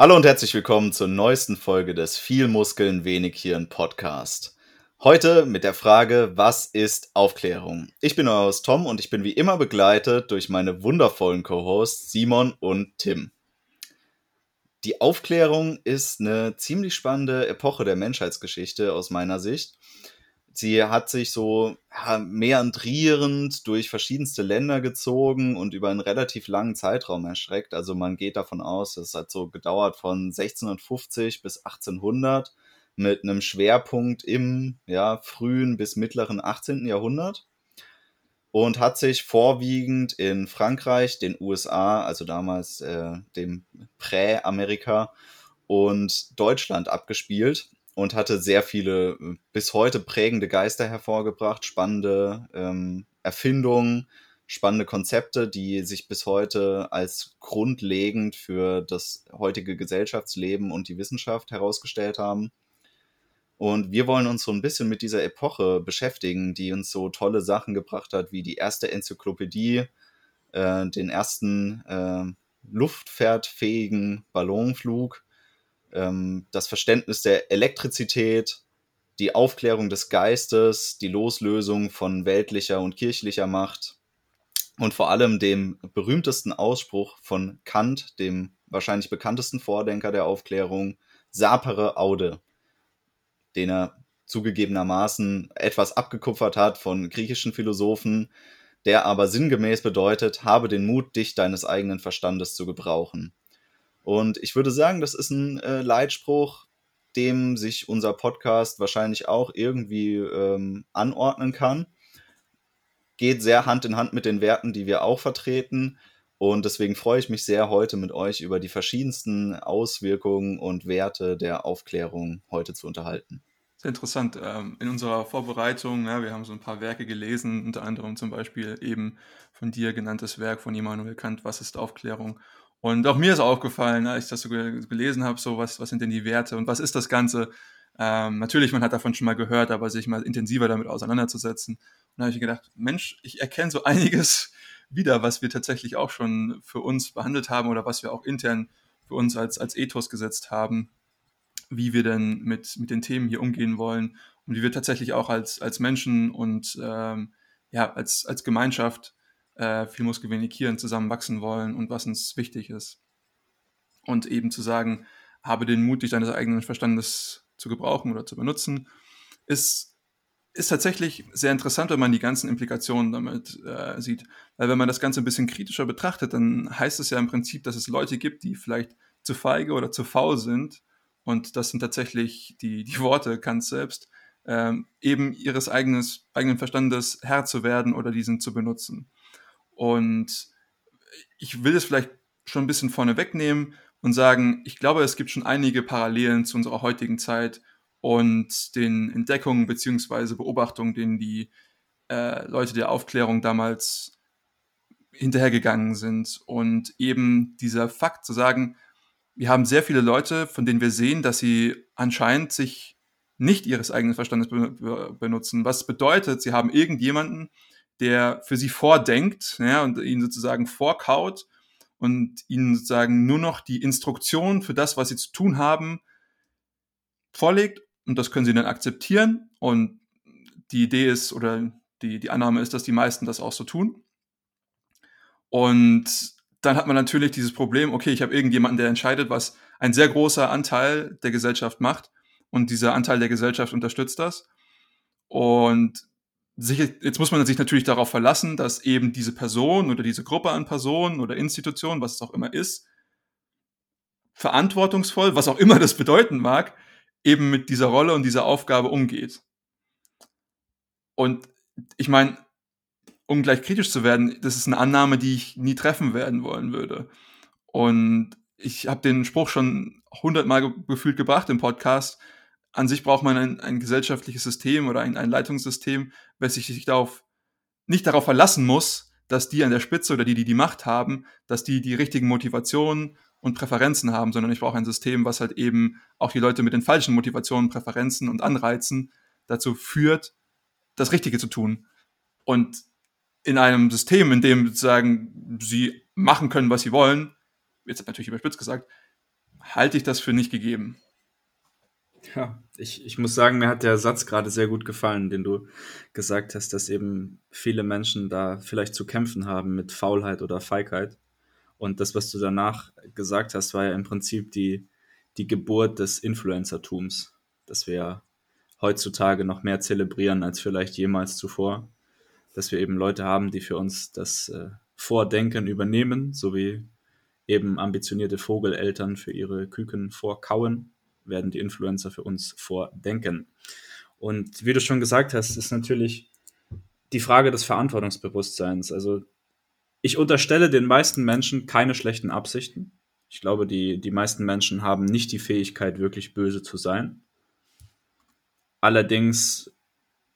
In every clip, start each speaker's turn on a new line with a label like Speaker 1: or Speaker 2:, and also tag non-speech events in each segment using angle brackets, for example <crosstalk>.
Speaker 1: Hallo und herzlich willkommen zur neuesten Folge des Viel Muskeln, wenig Hirn Podcast. Heute mit der Frage, was ist Aufklärung? Ich bin euer Host Tom und ich bin wie immer begleitet durch meine wundervollen Co-Hosts Simon und Tim. Die Aufklärung ist eine ziemlich spannende Epoche der Menschheitsgeschichte aus meiner Sicht. Sie hat sich so meandrierend durch verschiedenste Länder gezogen und über einen relativ langen Zeitraum erstreckt. Also man geht davon aus, es hat so gedauert von 1650 bis 1800 mit einem Schwerpunkt im ja, frühen bis mittleren 18. Jahrhundert und hat sich vorwiegend in Frankreich, den USA, also damals äh, dem Prä-Amerika und Deutschland abgespielt und hatte sehr viele äh, bis heute prägende Geister hervorgebracht, spannende ähm, Erfindungen, spannende Konzepte, die sich bis heute als grundlegend für das heutige Gesellschaftsleben und die Wissenschaft herausgestellt haben. Und wir wollen uns so ein bisschen mit dieser Epoche beschäftigen, die uns so tolle Sachen gebracht hat, wie die erste Enzyklopädie, äh, den ersten äh, luftfahrtfähigen Ballonflug, ähm, das Verständnis der Elektrizität, die Aufklärung des Geistes, die Loslösung von weltlicher und kirchlicher Macht und vor allem dem berühmtesten Ausspruch von Kant, dem wahrscheinlich bekanntesten Vordenker der Aufklärung, Sapere Aude, den er zugegebenermaßen etwas abgekupfert hat von griechischen Philosophen, der aber sinngemäß bedeutet, habe den Mut, dich deines eigenen Verstandes zu gebrauchen. Und ich würde sagen, das ist ein äh, Leitspruch, dem sich unser Podcast wahrscheinlich auch irgendwie ähm, anordnen kann. Geht sehr Hand in Hand mit den Werten, die wir auch vertreten. Und deswegen freue ich mich sehr, heute mit euch über die verschiedensten Auswirkungen und Werte der Aufklärung heute zu unterhalten.
Speaker 2: Sehr interessant. Ähm, in unserer Vorbereitung, ja, wir haben so ein paar Werke gelesen, unter anderem zum Beispiel eben von dir genanntes Werk von Immanuel Kant, Was ist Aufklärung? Und auch mir ist aufgefallen, als ich das so gelesen habe, so was, was sind denn die Werte und was ist das Ganze? Ähm, natürlich, man hat davon schon mal gehört, aber sich mal intensiver damit auseinanderzusetzen. Und da habe ich gedacht, Mensch, ich erkenne so <laughs> einiges wieder, was wir tatsächlich auch schon für uns behandelt haben oder was wir auch intern für uns als, als Ethos gesetzt haben, wie wir denn mit, mit den Themen hier umgehen wollen und wie wir tatsächlich auch als, als Menschen und ähm, ja, als, als Gemeinschaft äh, viel Muskelwenig Hirn zusammen wachsen wollen und was uns wichtig ist. Und eben zu sagen, habe den Mut, dich deines eigenen Verstandes zu gebrauchen oder zu benutzen, ist, ist tatsächlich sehr interessant, wenn man die ganzen Implikationen damit äh, sieht. Weil wenn man das Ganze ein bisschen kritischer betrachtet, dann heißt es ja im Prinzip, dass es Leute gibt, die vielleicht zu feige oder zu faul sind, und das sind tatsächlich die, die Worte Kants selbst, ähm, eben ihres eigenes, eigenen Verstandes Herr zu werden oder diesen zu benutzen. Und ich will es vielleicht schon ein bisschen vorne wegnehmen und sagen, ich glaube, es gibt schon einige Parallelen zu unserer heutigen Zeit und den Entdeckungen beziehungsweise Beobachtungen, denen die äh, Leute der Aufklärung damals hinterhergegangen sind. Und eben dieser Fakt zu sagen, wir haben sehr viele Leute, von denen wir sehen, dass sie anscheinend sich nicht ihres eigenen Verstandes be benutzen. Was bedeutet, sie haben irgendjemanden, der für sie vordenkt ja, und ihnen sozusagen vorkaut und ihnen sozusagen nur noch die Instruktion für das, was sie zu tun haben, vorlegt und das können sie dann akzeptieren und die Idee ist oder die, die Annahme ist, dass die meisten das auch so tun. Und dann hat man natürlich dieses Problem, okay, ich habe irgendjemanden, der entscheidet, was ein sehr großer Anteil der Gesellschaft macht und dieser Anteil der Gesellschaft unterstützt das. Und sich, jetzt muss man sich natürlich darauf verlassen, dass eben diese Person oder diese Gruppe an Personen oder Institutionen, was es auch immer ist, verantwortungsvoll, was auch immer das bedeuten mag, eben mit dieser Rolle und dieser Aufgabe umgeht. Und ich meine, um gleich kritisch zu werden, das ist eine Annahme, die ich nie treffen werden wollen würde. Und ich habe den Spruch schon hundertmal gefühlt gebracht im Podcast, an sich braucht man ein, ein gesellschaftliches System oder ein, ein Leitungssystem, welches sich darauf, nicht darauf verlassen muss, dass die an der Spitze oder die, die die Macht haben, dass die die richtigen Motivationen und Präferenzen haben, sondern ich brauche ein System, was halt eben auch die Leute mit den falschen Motivationen, Präferenzen und Anreizen dazu führt, das Richtige zu tun. Und in einem System, in dem sozusagen sie machen können, was sie wollen, jetzt natürlich überspitzt gesagt, halte ich das für nicht gegeben.
Speaker 3: Ja, ich, ich muss sagen, mir hat der Satz gerade sehr gut gefallen, den du gesagt hast, dass eben viele Menschen da vielleicht zu kämpfen haben mit Faulheit oder Feigheit. Und das, was du danach gesagt hast, war ja im Prinzip die, die Geburt des Influencertums, das wir ja heutzutage noch mehr zelebrieren als vielleicht jemals zuvor. Dass wir eben Leute haben, die für uns das äh, Vordenken übernehmen, so wie eben ambitionierte Vogeleltern für ihre Küken vorkauen werden die Influencer für uns vordenken. Und wie du schon gesagt hast, ist natürlich die Frage des Verantwortungsbewusstseins. Also ich unterstelle den meisten Menschen keine schlechten Absichten. Ich glaube, die, die meisten Menschen haben nicht die Fähigkeit, wirklich böse zu sein. Allerdings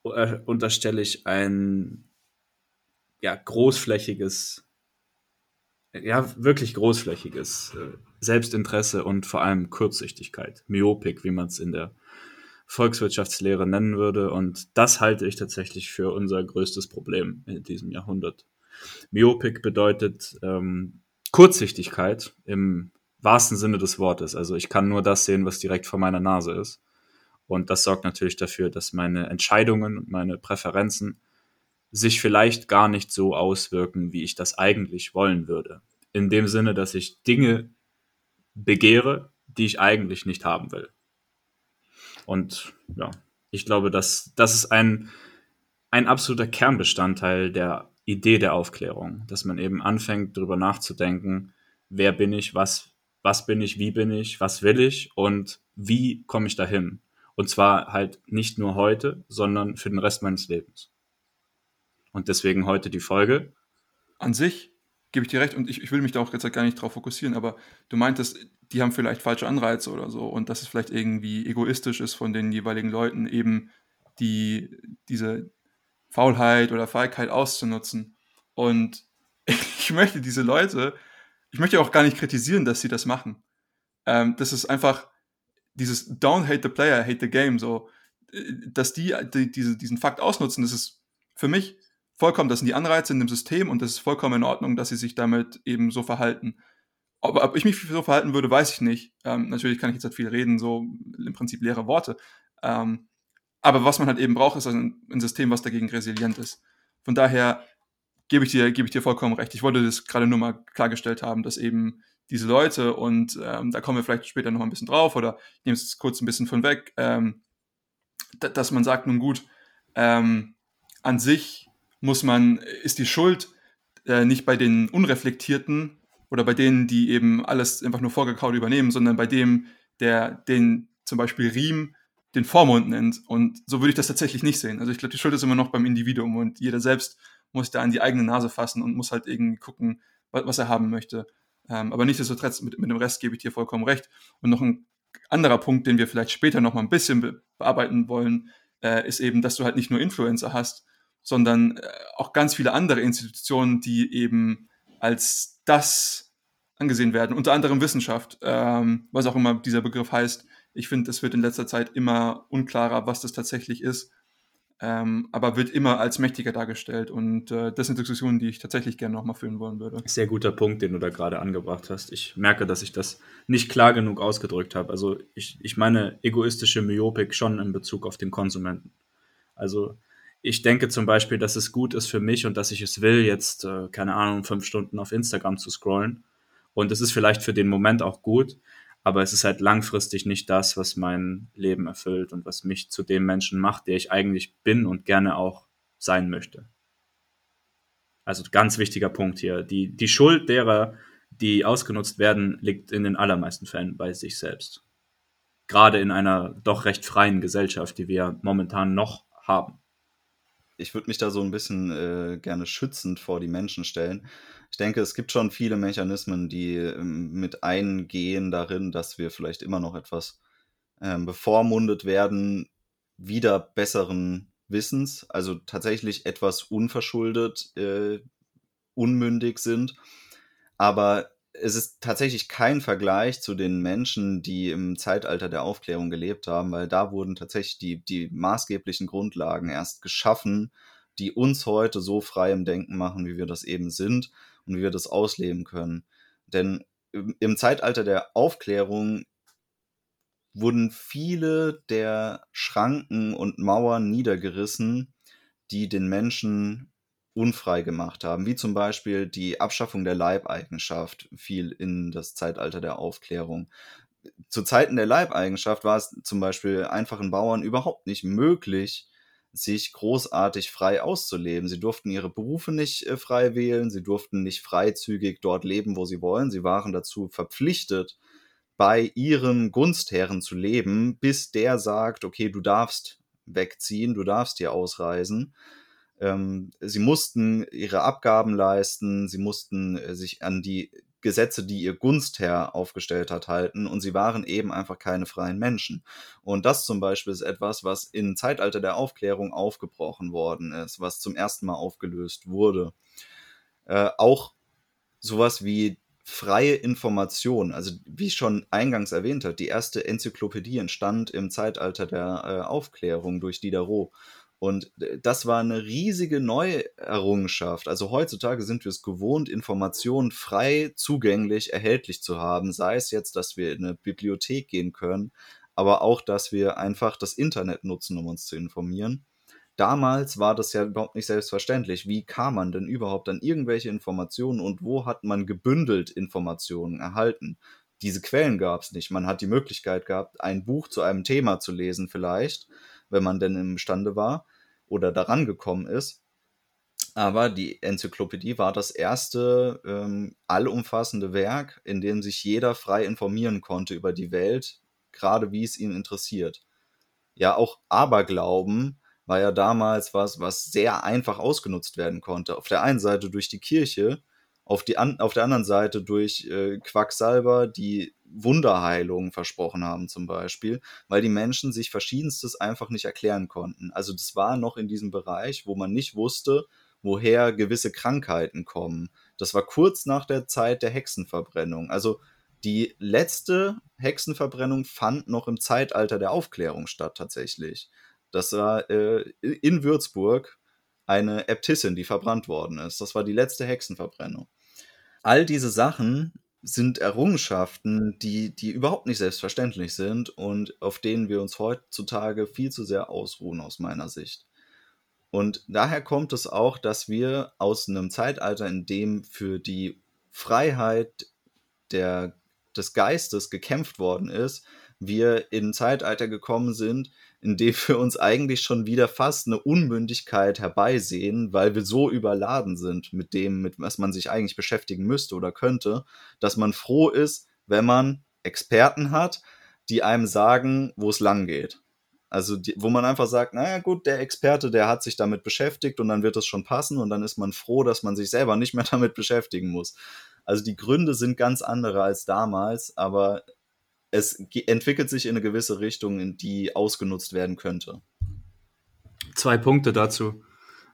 Speaker 3: äh, unterstelle ich ein ja, großflächiges, ja, wirklich großflächiges äh, Selbstinteresse und vor allem Kurzsichtigkeit, Myopik, wie man es in der Volkswirtschaftslehre nennen würde. Und das halte ich tatsächlich für unser größtes Problem in diesem Jahrhundert. Myopik bedeutet ähm, Kurzsichtigkeit im wahrsten Sinne des Wortes. Also ich kann nur das sehen, was direkt vor meiner Nase ist. Und das sorgt natürlich dafür, dass meine Entscheidungen und meine Präferenzen sich vielleicht gar nicht so auswirken, wie ich das eigentlich wollen würde. In dem Sinne, dass ich Dinge begehre, die ich eigentlich nicht haben will. Und ja, ich glaube, dass das ist ein, ein absoluter Kernbestandteil der Idee der Aufklärung, dass man eben anfängt, darüber nachzudenken, wer bin ich, was, was bin ich, wie bin ich, was will ich und wie komme ich dahin. Und zwar halt nicht nur heute, sondern für den Rest meines Lebens. Und deswegen heute die Folge.
Speaker 2: An sich gebe ich dir recht und ich, ich will mich da auch jetzt gar nicht drauf fokussieren, aber du meintest, die haben vielleicht falsche Anreize oder so und dass es vielleicht irgendwie egoistisch ist von den jeweiligen Leuten, eben die, diese Faulheit oder Feigheit auszunutzen. Und <laughs> ich möchte diese Leute, ich möchte auch gar nicht kritisieren, dass sie das machen. Ähm, das ist einfach dieses Don't hate the player, hate the game, so, dass die, die diese, diesen Fakt ausnutzen, das ist für mich vollkommen, das sind die Anreize in dem System und das ist vollkommen in Ordnung, dass sie sich damit eben so verhalten. Aber ob ich mich so verhalten würde, weiß ich nicht. Ähm, natürlich kann ich jetzt halt viel reden, so im Prinzip leere Worte. Ähm, aber was man halt eben braucht, ist ein, ein, System, was dagegen resilient ist. Von daher gebe ich dir, gebe ich dir vollkommen recht. Ich wollte das gerade nur mal klargestellt haben, dass eben diese Leute, und ähm, da kommen wir vielleicht später noch ein bisschen drauf, oder ich nehme es kurz ein bisschen von weg, ähm, dass man sagt, nun gut, ähm, an sich muss man, ist die Schuld äh, nicht bei den Unreflektierten oder bei denen, die eben alles einfach nur vorgekaut übernehmen, sondern bei dem, der den zum Beispiel Riem den Vormund nennt. Und so würde ich das tatsächlich nicht sehen. Also ich glaube, die Schuld ist immer noch beim Individuum und jeder selbst muss da an die eigene Nase fassen und muss halt irgendwie gucken, was, was er haben möchte. Ähm, aber nichtsdestotrotz, mit, mit dem Rest gebe ich dir vollkommen recht. Und noch ein anderer Punkt, den wir vielleicht später noch mal ein bisschen be bearbeiten wollen, äh, ist eben, dass du halt nicht nur Influencer hast, sondern äh, auch ganz viele andere Institutionen, die eben als das angesehen werden, unter anderem Wissenschaft, ähm, was auch immer dieser Begriff heißt. Ich finde, es wird in letzter Zeit immer unklarer, was das tatsächlich ist, ähm, aber wird immer als mächtiger dargestellt. Und äh, das sind Diskussionen, die ich tatsächlich gerne nochmal führen wollen würde.
Speaker 3: Sehr guter Punkt, den du da gerade angebracht hast. Ich merke, dass ich das nicht klar genug ausgedrückt habe. Also ich, ich meine egoistische Myopik schon in Bezug auf den Konsumenten. Also ich denke zum Beispiel, dass es gut ist für mich und dass ich es will, jetzt, äh, keine Ahnung, fünf Stunden auf Instagram zu scrollen. Und es ist vielleicht für den Moment auch gut, aber es ist halt langfristig nicht das, was mein Leben erfüllt und was mich zu dem Menschen macht, der ich eigentlich bin und gerne auch sein möchte. Also ganz wichtiger Punkt hier. Die, die Schuld derer, die ausgenutzt werden, liegt in den allermeisten Fällen bei sich selbst. Gerade in einer doch recht freien Gesellschaft, die wir momentan noch haben
Speaker 1: ich würde mich da so ein bisschen äh, gerne schützend vor die Menschen stellen. Ich denke, es gibt schon viele Mechanismen, die ähm, mit eingehen darin, dass wir vielleicht immer noch etwas ähm, bevormundet werden, wieder besseren Wissens, also tatsächlich etwas unverschuldet, äh, unmündig sind. Aber es ist tatsächlich kein Vergleich zu den Menschen, die im Zeitalter der Aufklärung gelebt haben, weil da wurden tatsächlich die, die maßgeblichen Grundlagen erst geschaffen, die uns heute so frei im Denken machen, wie wir das eben sind und wie wir das ausleben können. Denn im Zeitalter der Aufklärung wurden viele der Schranken und Mauern niedergerissen, die den Menschen unfrei gemacht haben, wie zum Beispiel die Abschaffung der Leibeigenschaft fiel in das Zeitalter der Aufklärung. Zu Zeiten der Leibeigenschaft war es zum Beispiel einfachen Bauern überhaupt nicht möglich, sich großartig frei auszuleben. Sie durften ihre Berufe nicht äh, frei wählen, sie durften nicht freizügig dort leben, wo sie wollen. Sie waren dazu verpflichtet, bei ihrem Gunstherren zu leben, bis der sagt, okay, du darfst wegziehen, du darfst hier ausreisen. Ähm, sie mussten ihre Abgaben leisten, sie mussten äh, sich an die Gesetze, die ihr Gunstherr aufgestellt hat, halten und sie waren eben einfach keine freien Menschen. Und das zum Beispiel ist etwas, was im Zeitalter der Aufklärung aufgebrochen worden ist, was zum ersten Mal aufgelöst wurde. Äh, auch sowas wie freie Information, also wie ich schon eingangs erwähnt habe, die erste Enzyklopädie entstand im Zeitalter der äh, Aufklärung durch Diderot. Und äh, das war eine riesige Neuerrungenschaft. Also heutzutage sind wir es gewohnt, Informationen frei zugänglich erhältlich zu haben, sei es jetzt, dass wir in eine Bibliothek gehen können, aber auch, dass wir einfach das Internet nutzen, um uns zu informieren. Damals war das ja überhaupt nicht selbstverständlich. Wie kam man denn überhaupt an irgendwelche Informationen und wo hat man gebündelt Informationen erhalten? Diese Quellen gab es nicht. Man hat die Möglichkeit gehabt, ein Buch zu einem Thema zu lesen, vielleicht, wenn man denn imstande war oder daran gekommen ist. Aber die Enzyklopädie war das erste ähm, allumfassende Werk, in dem sich jeder frei informieren konnte über die Welt, gerade wie es ihn interessiert. Ja, auch Aberglauben war ja damals was, was sehr einfach ausgenutzt werden konnte. Auf der einen Seite durch die Kirche, auf, die an, auf der anderen Seite durch äh, Quacksalber, die Wunderheilungen versprochen haben zum Beispiel, weil die Menschen sich verschiedenstes einfach nicht erklären konnten. Also das war noch in diesem Bereich, wo man nicht wusste, woher gewisse Krankheiten kommen. Das war kurz nach der Zeit der Hexenverbrennung. Also die letzte Hexenverbrennung fand noch im Zeitalter der Aufklärung statt tatsächlich. Das war äh, in Würzburg eine Äbtissin, die verbrannt worden ist. Das war die letzte Hexenverbrennung. All diese Sachen sind Errungenschaften, die, die überhaupt nicht selbstverständlich sind und auf denen wir uns heutzutage viel zu sehr ausruhen, aus meiner Sicht. Und daher kommt es auch, dass wir aus einem Zeitalter, in dem für die Freiheit der, des Geistes gekämpft worden ist, wir in ein Zeitalter gekommen sind, in dem wir uns eigentlich schon wieder fast eine Unmündigkeit herbeisehen, weil wir so überladen sind mit dem, mit was man sich eigentlich beschäftigen müsste oder könnte, dass man froh ist, wenn man Experten hat, die einem sagen, wo es lang geht. Also, die, wo man einfach sagt, naja, gut, der Experte, der hat sich damit beschäftigt und dann wird es schon passen und dann ist man froh, dass man sich selber nicht mehr <laughs> damit beschäftigen muss. Also, die Gründe sind ganz andere als damals, aber es entwickelt sich in eine gewisse Richtung, in die ausgenutzt werden könnte.
Speaker 3: Zwei Punkte dazu.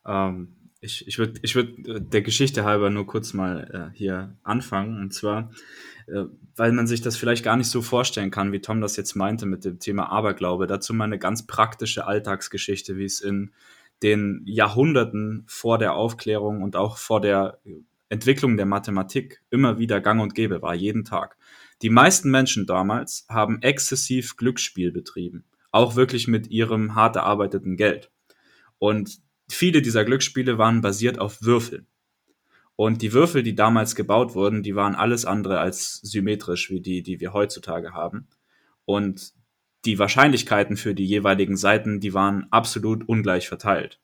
Speaker 3: Ähm, ich ich würde ich würd äh, der Geschichte halber nur kurz mal äh, hier anfangen. Und zwar, äh, weil man sich das vielleicht gar nicht so vorstellen kann, wie Tom das jetzt meinte mit dem Thema Aberglaube. Dazu mal eine ganz praktische Alltagsgeschichte, wie es in den Jahrhunderten vor der Aufklärung und auch vor der Entwicklung der Mathematik immer wieder gang und gäbe war, jeden Tag. Die meisten Menschen damals haben exzessiv Glücksspiel betrieben, auch wirklich mit ihrem hart erarbeiteten Geld. Und viele dieser Glücksspiele waren basiert auf Würfeln. Und die Würfel, die damals gebaut wurden, die waren alles andere als symmetrisch wie die, die wir heutzutage haben. Und die Wahrscheinlichkeiten für die jeweiligen Seiten, die waren absolut ungleich verteilt.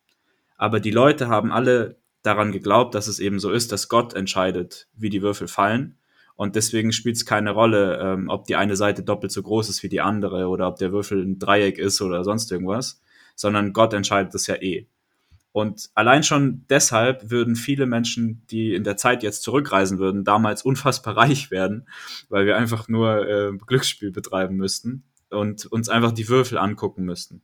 Speaker 3: Aber die Leute haben alle daran geglaubt, dass es eben so ist, dass Gott entscheidet, wie die Würfel fallen und deswegen spielt es keine Rolle, ähm, ob die eine Seite doppelt so groß ist wie die andere oder ob der Würfel ein Dreieck ist oder sonst irgendwas, sondern Gott entscheidet das ja eh. Und allein schon deshalb würden viele Menschen, die in der Zeit jetzt zurückreisen würden, damals unfassbar <laughs> reich werden, weil wir einfach nur äh, Glücksspiel betreiben müssten und uns einfach die Würfel angucken müssten.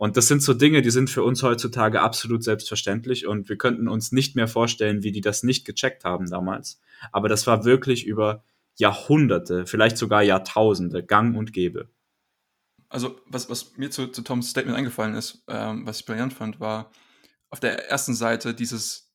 Speaker 3: Und das sind so Dinge, die sind für uns heutzutage absolut selbstverständlich und wir könnten uns nicht mehr vorstellen, wie die das nicht gecheckt haben damals. Aber das war wirklich über Jahrhunderte, vielleicht sogar Jahrtausende gang und gäbe.
Speaker 2: Also, was, was mir zu, zu Toms Statement eingefallen ist, ähm, was ich brillant fand, war auf der ersten Seite dieses,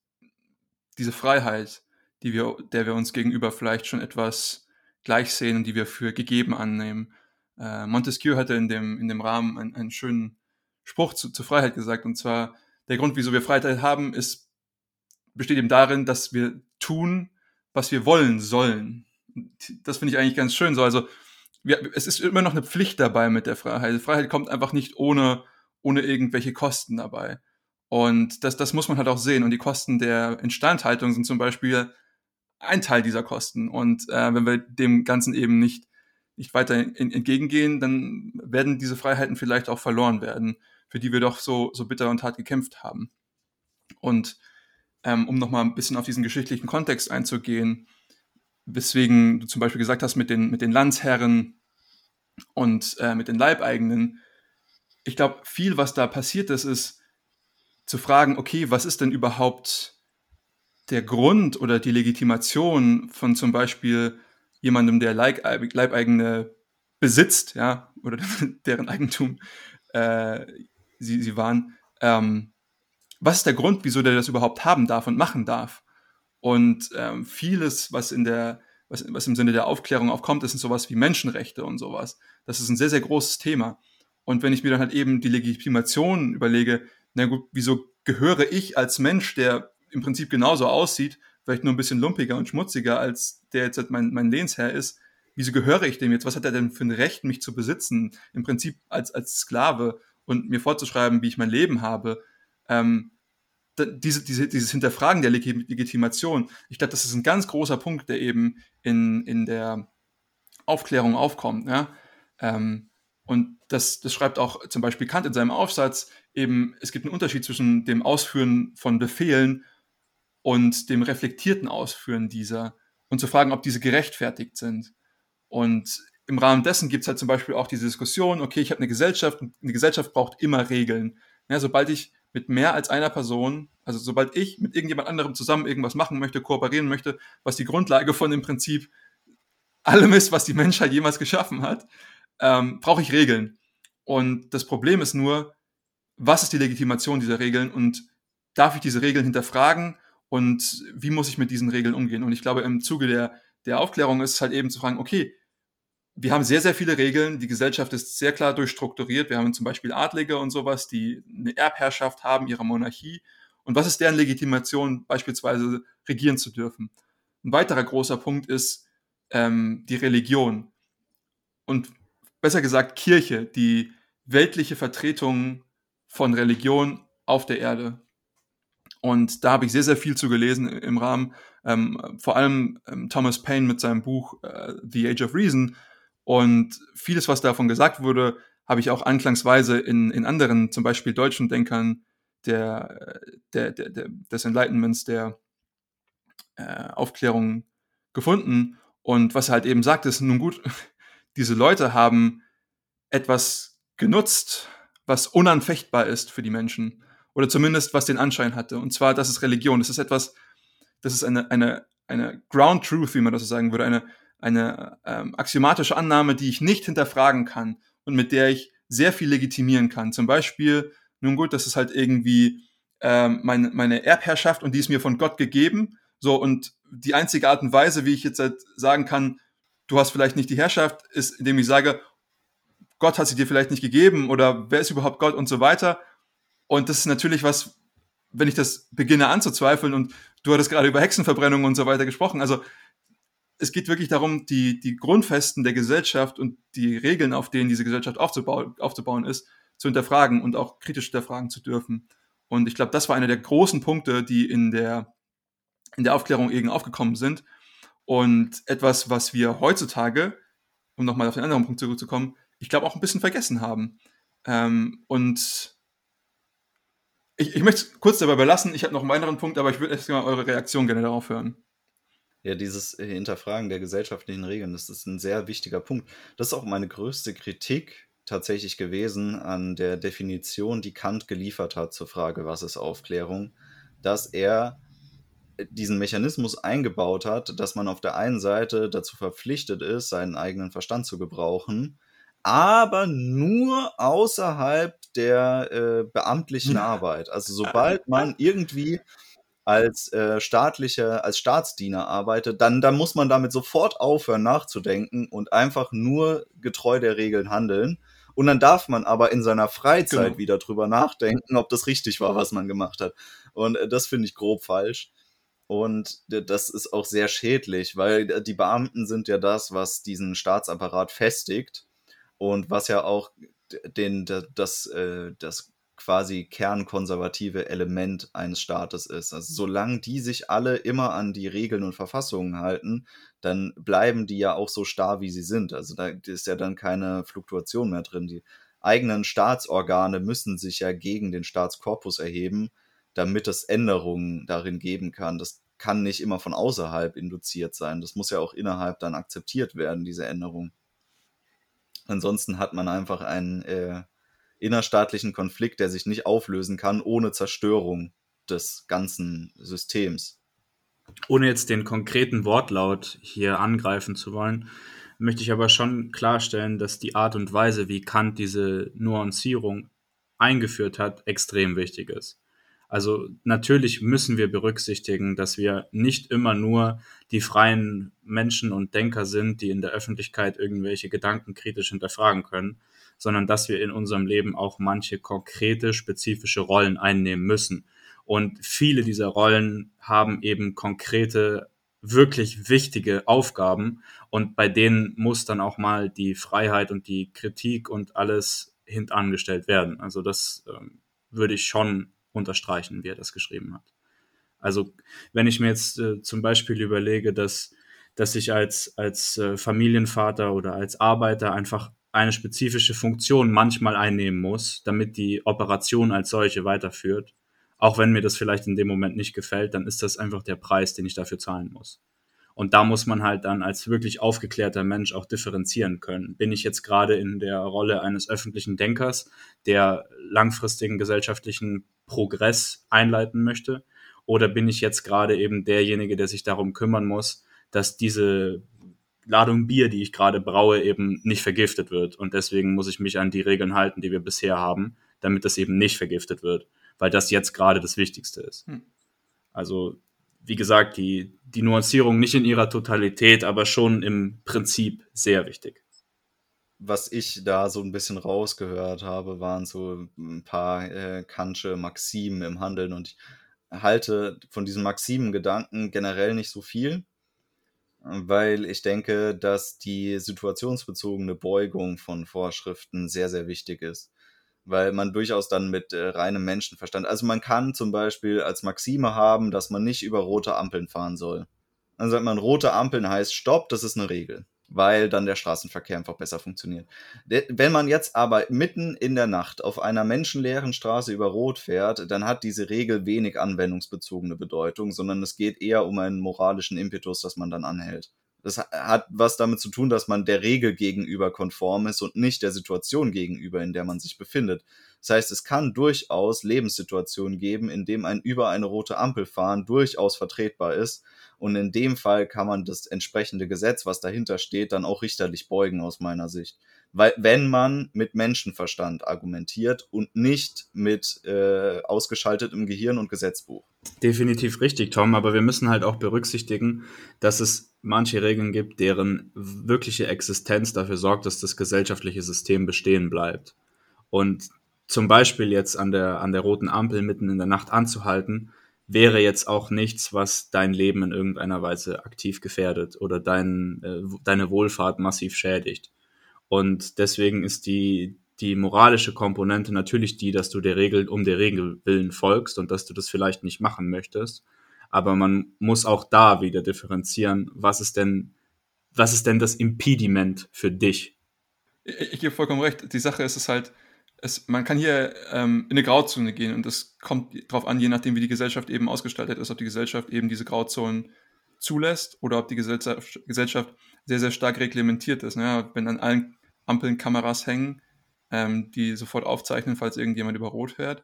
Speaker 2: diese Freiheit, die wir, der wir uns gegenüber vielleicht schon etwas gleich sehen und die wir für gegeben annehmen. Äh, Montesquieu hatte in dem, in dem Rahmen einen, einen schönen Spruch zu, zur Freiheit gesagt, und zwar, der Grund, wieso wir Freiheit haben, ist, besteht eben darin, dass wir tun, was wir wollen sollen. Das finde ich eigentlich ganz schön so. Also, wir, es ist immer noch eine Pflicht dabei mit der Freiheit. Freiheit kommt einfach nicht ohne, ohne irgendwelche Kosten dabei. Und das, das muss man halt auch sehen. Und die Kosten der Instandhaltung sind zum Beispiel ein Teil dieser Kosten. Und äh, wenn wir dem Ganzen eben nicht, nicht weiter in, entgegengehen, dann werden diese Freiheiten vielleicht auch verloren werden, für die wir doch so, so bitter und hart gekämpft haben. Und ähm, um nochmal ein bisschen auf diesen geschichtlichen Kontext einzugehen, weswegen du zum Beispiel gesagt hast mit den, mit den Landsherren und äh, mit den Leibeigenen. Ich glaube, viel, was da passiert ist, ist zu fragen, okay, was ist denn überhaupt der Grund oder die Legitimation von zum Beispiel jemandem, der Leibeigene besitzt, ja, oder <laughs> deren Eigentum äh, sie, sie waren, ähm, was ist der Grund, wieso der das überhaupt haben darf und machen darf? Und ähm, vieles, was in der, was, was im Sinne der Aufklärung aufkommt, ist sowas wie Menschenrechte und sowas. Das ist ein sehr, sehr großes Thema. Und wenn ich mir dann halt eben die Legitimation überlege, na gut, wieso gehöre ich als Mensch, der im Prinzip genauso aussieht, vielleicht nur ein bisschen lumpiger und schmutziger, als der jetzt halt mein, mein Lehnsherr ist, wieso gehöre ich dem jetzt? Was hat er denn für ein Recht, mich zu besitzen? Im Prinzip als, als Sklave und mir vorzuschreiben, wie ich mein Leben habe. Ähm, diese, diese, dieses Hinterfragen der Legitimation, ich glaube, das ist ein ganz großer Punkt, der eben in, in der Aufklärung aufkommt. Ja? Ähm, und das, das schreibt auch zum Beispiel Kant in seinem Aufsatz, eben, es gibt einen Unterschied zwischen dem Ausführen von Befehlen und dem reflektierten Ausführen dieser und zu fragen, ob diese gerechtfertigt sind. Und im Rahmen dessen gibt es halt zum Beispiel auch diese Diskussion, okay, ich habe eine Gesellschaft und eine Gesellschaft braucht immer Regeln. Ja, sobald ich mit mehr als einer Person, also sobald ich mit irgendjemand anderem zusammen irgendwas machen möchte, kooperieren möchte, was die Grundlage von dem Prinzip allem ist, was die Menschheit jemals geschaffen hat, ähm, brauche ich Regeln. Und das Problem ist nur, was ist die Legitimation dieser Regeln und darf ich diese Regeln hinterfragen und wie muss ich mit diesen Regeln umgehen? Und ich glaube, im Zuge der, der Aufklärung ist es halt eben zu fragen, okay, wir haben sehr, sehr viele Regeln. Die Gesellschaft ist sehr klar durchstrukturiert. Wir haben zum Beispiel Adlige und sowas, die eine Erbherrschaft haben, ihre Monarchie. Und was ist deren Legitimation, beispielsweise regieren zu dürfen? Ein weiterer großer Punkt ist ähm, die Religion. Und besser gesagt Kirche, die weltliche Vertretung von Religion auf der Erde. Und da habe ich sehr, sehr viel zu gelesen im Rahmen, ähm, vor allem ähm, Thomas Paine mit seinem Buch äh, The Age of Reason, und vieles, was davon gesagt wurde, habe ich auch anklangsweise in, in anderen, zum Beispiel deutschen Denkern der, der, der, der des Enlightenments, der äh, Aufklärung gefunden. Und was er halt eben sagt, ist, nun gut, <laughs> diese Leute haben etwas genutzt, was unanfechtbar ist für die Menschen. Oder zumindest was den Anschein hatte. Und zwar, das ist Religion. Das ist etwas, das ist eine, eine, eine Ground Truth, wie man das so sagen würde, eine, eine ähm, axiomatische Annahme, die ich nicht hinterfragen kann und mit der ich sehr viel legitimieren kann. Zum Beispiel, nun gut, das ist halt irgendwie ähm, meine, meine Erbherrschaft und die ist mir von Gott gegeben. So, und die einzige Art und Weise, wie ich jetzt halt sagen kann, du hast vielleicht nicht die Herrschaft, ist, indem ich sage, Gott hat sie dir vielleicht nicht gegeben oder wer ist überhaupt Gott und so weiter. Und das ist natürlich was, wenn ich das beginne anzuzweifeln und du hattest gerade über Hexenverbrennung und so weiter gesprochen. Also es geht wirklich darum, die, die Grundfesten der Gesellschaft und die Regeln, auf denen diese Gesellschaft aufzubauen, aufzubauen ist, zu hinterfragen und auch kritisch hinterfragen zu dürfen. Und ich glaube, das war einer der großen Punkte, die in der, in der Aufklärung eben aufgekommen sind. Und etwas, was wir heutzutage, um nochmal auf den anderen Punkt zurückzukommen, ich glaube auch ein bisschen vergessen haben. Ähm, und ich, ich möchte es kurz dabei belassen. Ich habe noch einen weiteren Punkt, aber ich würde erst mal eure Reaktion gerne darauf hören.
Speaker 1: Ja, dieses Hinterfragen der gesellschaftlichen Regeln, das ist ein sehr wichtiger Punkt. Das ist auch meine größte Kritik tatsächlich gewesen an der Definition, die Kant geliefert hat zur Frage, was ist Aufklärung, dass er diesen Mechanismus eingebaut hat, dass man auf der einen Seite dazu verpflichtet ist, seinen eigenen Verstand zu gebrauchen, aber nur außerhalb der äh, beamtlichen <laughs> Arbeit. Also sobald man irgendwie als äh, staatlicher, als Staatsdiener arbeitet, dann, dann muss man damit sofort aufhören nachzudenken und einfach nur getreu der Regeln handeln. Und dann darf man aber in seiner Freizeit genau. wieder drüber nachdenken, ob das richtig war, was man gemacht hat. Und äh, das finde ich grob falsch. Und das ist auch sehr schädlich, weil äh, die Beamten sind ja das, was diesen Staatsapparat festigt und was ja auch den, das, äh, das quasi kernkonservative Element eines Staates ist. Also solange die sich alle immer an die Regeln und Verfassungen halten, dann bleiben die ja auch so starr, wie sie sind. Also da ist ja dann keine Fluktuation mehr drin. Die eigenen Staatsorgane müssen sich ja gegen den Staatskorpus erheben, damit es Änderungen darin geben kann. Das kann nicht immer von außerhalb induziert sein. Das muss ja auch innerhalb dann akzeptiert werden, diese Änderung. Ansonsten hat man einfach einen äh, innerstaatlichen Konflikt, der sich nicht auflösen kann ohne Zerstörung des ganzen Systems.
Speaker 3: Ohne jetzt den konkreten Wortlaut hier angreifen zu wollen, möchte ich aber schon klarstellen, dass die Art und Weise, wie Kant diese Nuancierung eingeführt hat, extrem wichtig ist. Also natürlich müssen wir berücksichtigen, dass wir nicht immer nur die freien Menschen und Denker sind, die in der Öffentlichkeit irgendwelche Gedanken kritisch hinterfragen können, sondern dass wir in unserem Leben auch manche konkrete, spezifische Rollen einnehmen müssen. Und viele dieser Rollen haben eben konkrete, wirklich wichtige Aufgaben und bei denen muss dann auch mal die Freiheit und die Kritik und alles hintangestellt werden. Also das ähm, würde ich schon unterstreichen, wie er das geschrieben hat. Also wenn ich mir jetzt äh, zum Beispiel überlege, dass, dass ich als, als äh, Familienvater oder als Arbeiter einfach eine spezifische Funktion manchmal einnehmen muss, damit die Operation als solche weiterführt, auch wenn mir das vielleicht in dem Moment nicht gefällt, dann ist das einfach der Preis, den ich dafür zahlen muss. Und da muss man halt dann als wirklich aufgeklärter Mensch auch differenzieren können. Bin ich jetzt gerade in der Rolle eines öffentlichen Denkers, der langfristigen gesellschaftlichen Progress einleiten möchte? Oder bin ich jetzt gerade eben derjenige, der sich darum kümmern muss, dass diese Ladung Bier, die ich gerade braue, eben nicht vergiftet wird. Und deswegen muss ich mich an die Regeln halten, die wir bisher haben, damit das eben nicht vergiftet wird, weil das jetzt gerade das Wichtigste ist. Hm. Also, wie gesagt, die, die Nuancierung nicht in ihrer Totalität, aber schon im Prinzip sehr wichtig.
Speaker 1: Was ich da so ein bisschen rausgehört habe, waren so ein paar äh, Kantsche Maximen im Handeln und ich halte von diesen Maximen-Gedanken generell nicht so viel weil ich denke, dass die situationsbezogene Beugung von Vorschriften sehr, sehr wichtig ist. Weil man durchaus dann mit äh, reinem Menschenverstand, also man kann zum Beispiel als Maxime haben, dass man nicht über rote Ampeln fahren soll. Dann sagt man, rote Ampeln heißt Stopp, das ist eine Regel weil dann der Straßenverkehr einfach besser funktioniert. Wenn man jetzt aber mitten in der Nacht auf einer menschenleeren Straße über Rot fährt, dann hat diese Regel wenig anwendungsbezogene Bedeutung, sondern es geht eher um einen moralischen Impetus, dass man dann anhält. Das hat was damit zu tun, dass man der Regel gegenüber konform ist und nicht der Situation gegenüber, in der man sich befindet. Das heißt, es kann durchaus Lebenssituationen geben, in dem ein über eine rote Ampel fahren durchaus vertretbar ist und in dem Fall kann man das entsprechende Gesetz, was dahinter steht, dann auch richterlich beugen aus meiner Sicht. Weil wenn man mit Menschenverstand argumentiert und nicht mit äh, ausgeschaltetem Gehirn und Gesetzbuch.
Speaker 3: Definitiv richtig, Tom, aber wir müssen halt auch berücksichtigen, dass es manche Regeln gibt, deren wirkliche Existenz dafür sorgt, dass das gesellschaftliche System bestehen bleibt. Und zum Beispiel jetzt an der, an der roten Ampel mitten in der Nacht anzuhalten, wäre jetzt auch nichts, was dein Leben in irgendeiner Weise aktiv gefährdet oder dein, äh, deine Wohlfahrt massiv schädigt. Und deswegen ist die, die moralische Komponente natürlich die, dass du der Regel um der Regel willen folgst und dass du das vielleicht nicht machen möchtest. Aber man muss auch da wieder differenzieren, was ist denn, was ist denn das Impediment für dich?
Speaker 2: Ich, ich gebe vollkommen recht. Die Sache ist es halt, es, man kann hier ähm, in eine Grauzone gehen und das kommt darauf an, je nachdem, wie die Gesellschaft eben ausgestaltet ist, ob die Gesellschaft eben diese Grauzonen zulässt oder ob die Gesellschaft, Gesellschaft sehr, sehr stark reglementiert ist. Ne? Wenn an allen Ampeln Kameras hängen, ähm, die sofort aufzeichnen, falls irgendjemand über Rot fährt.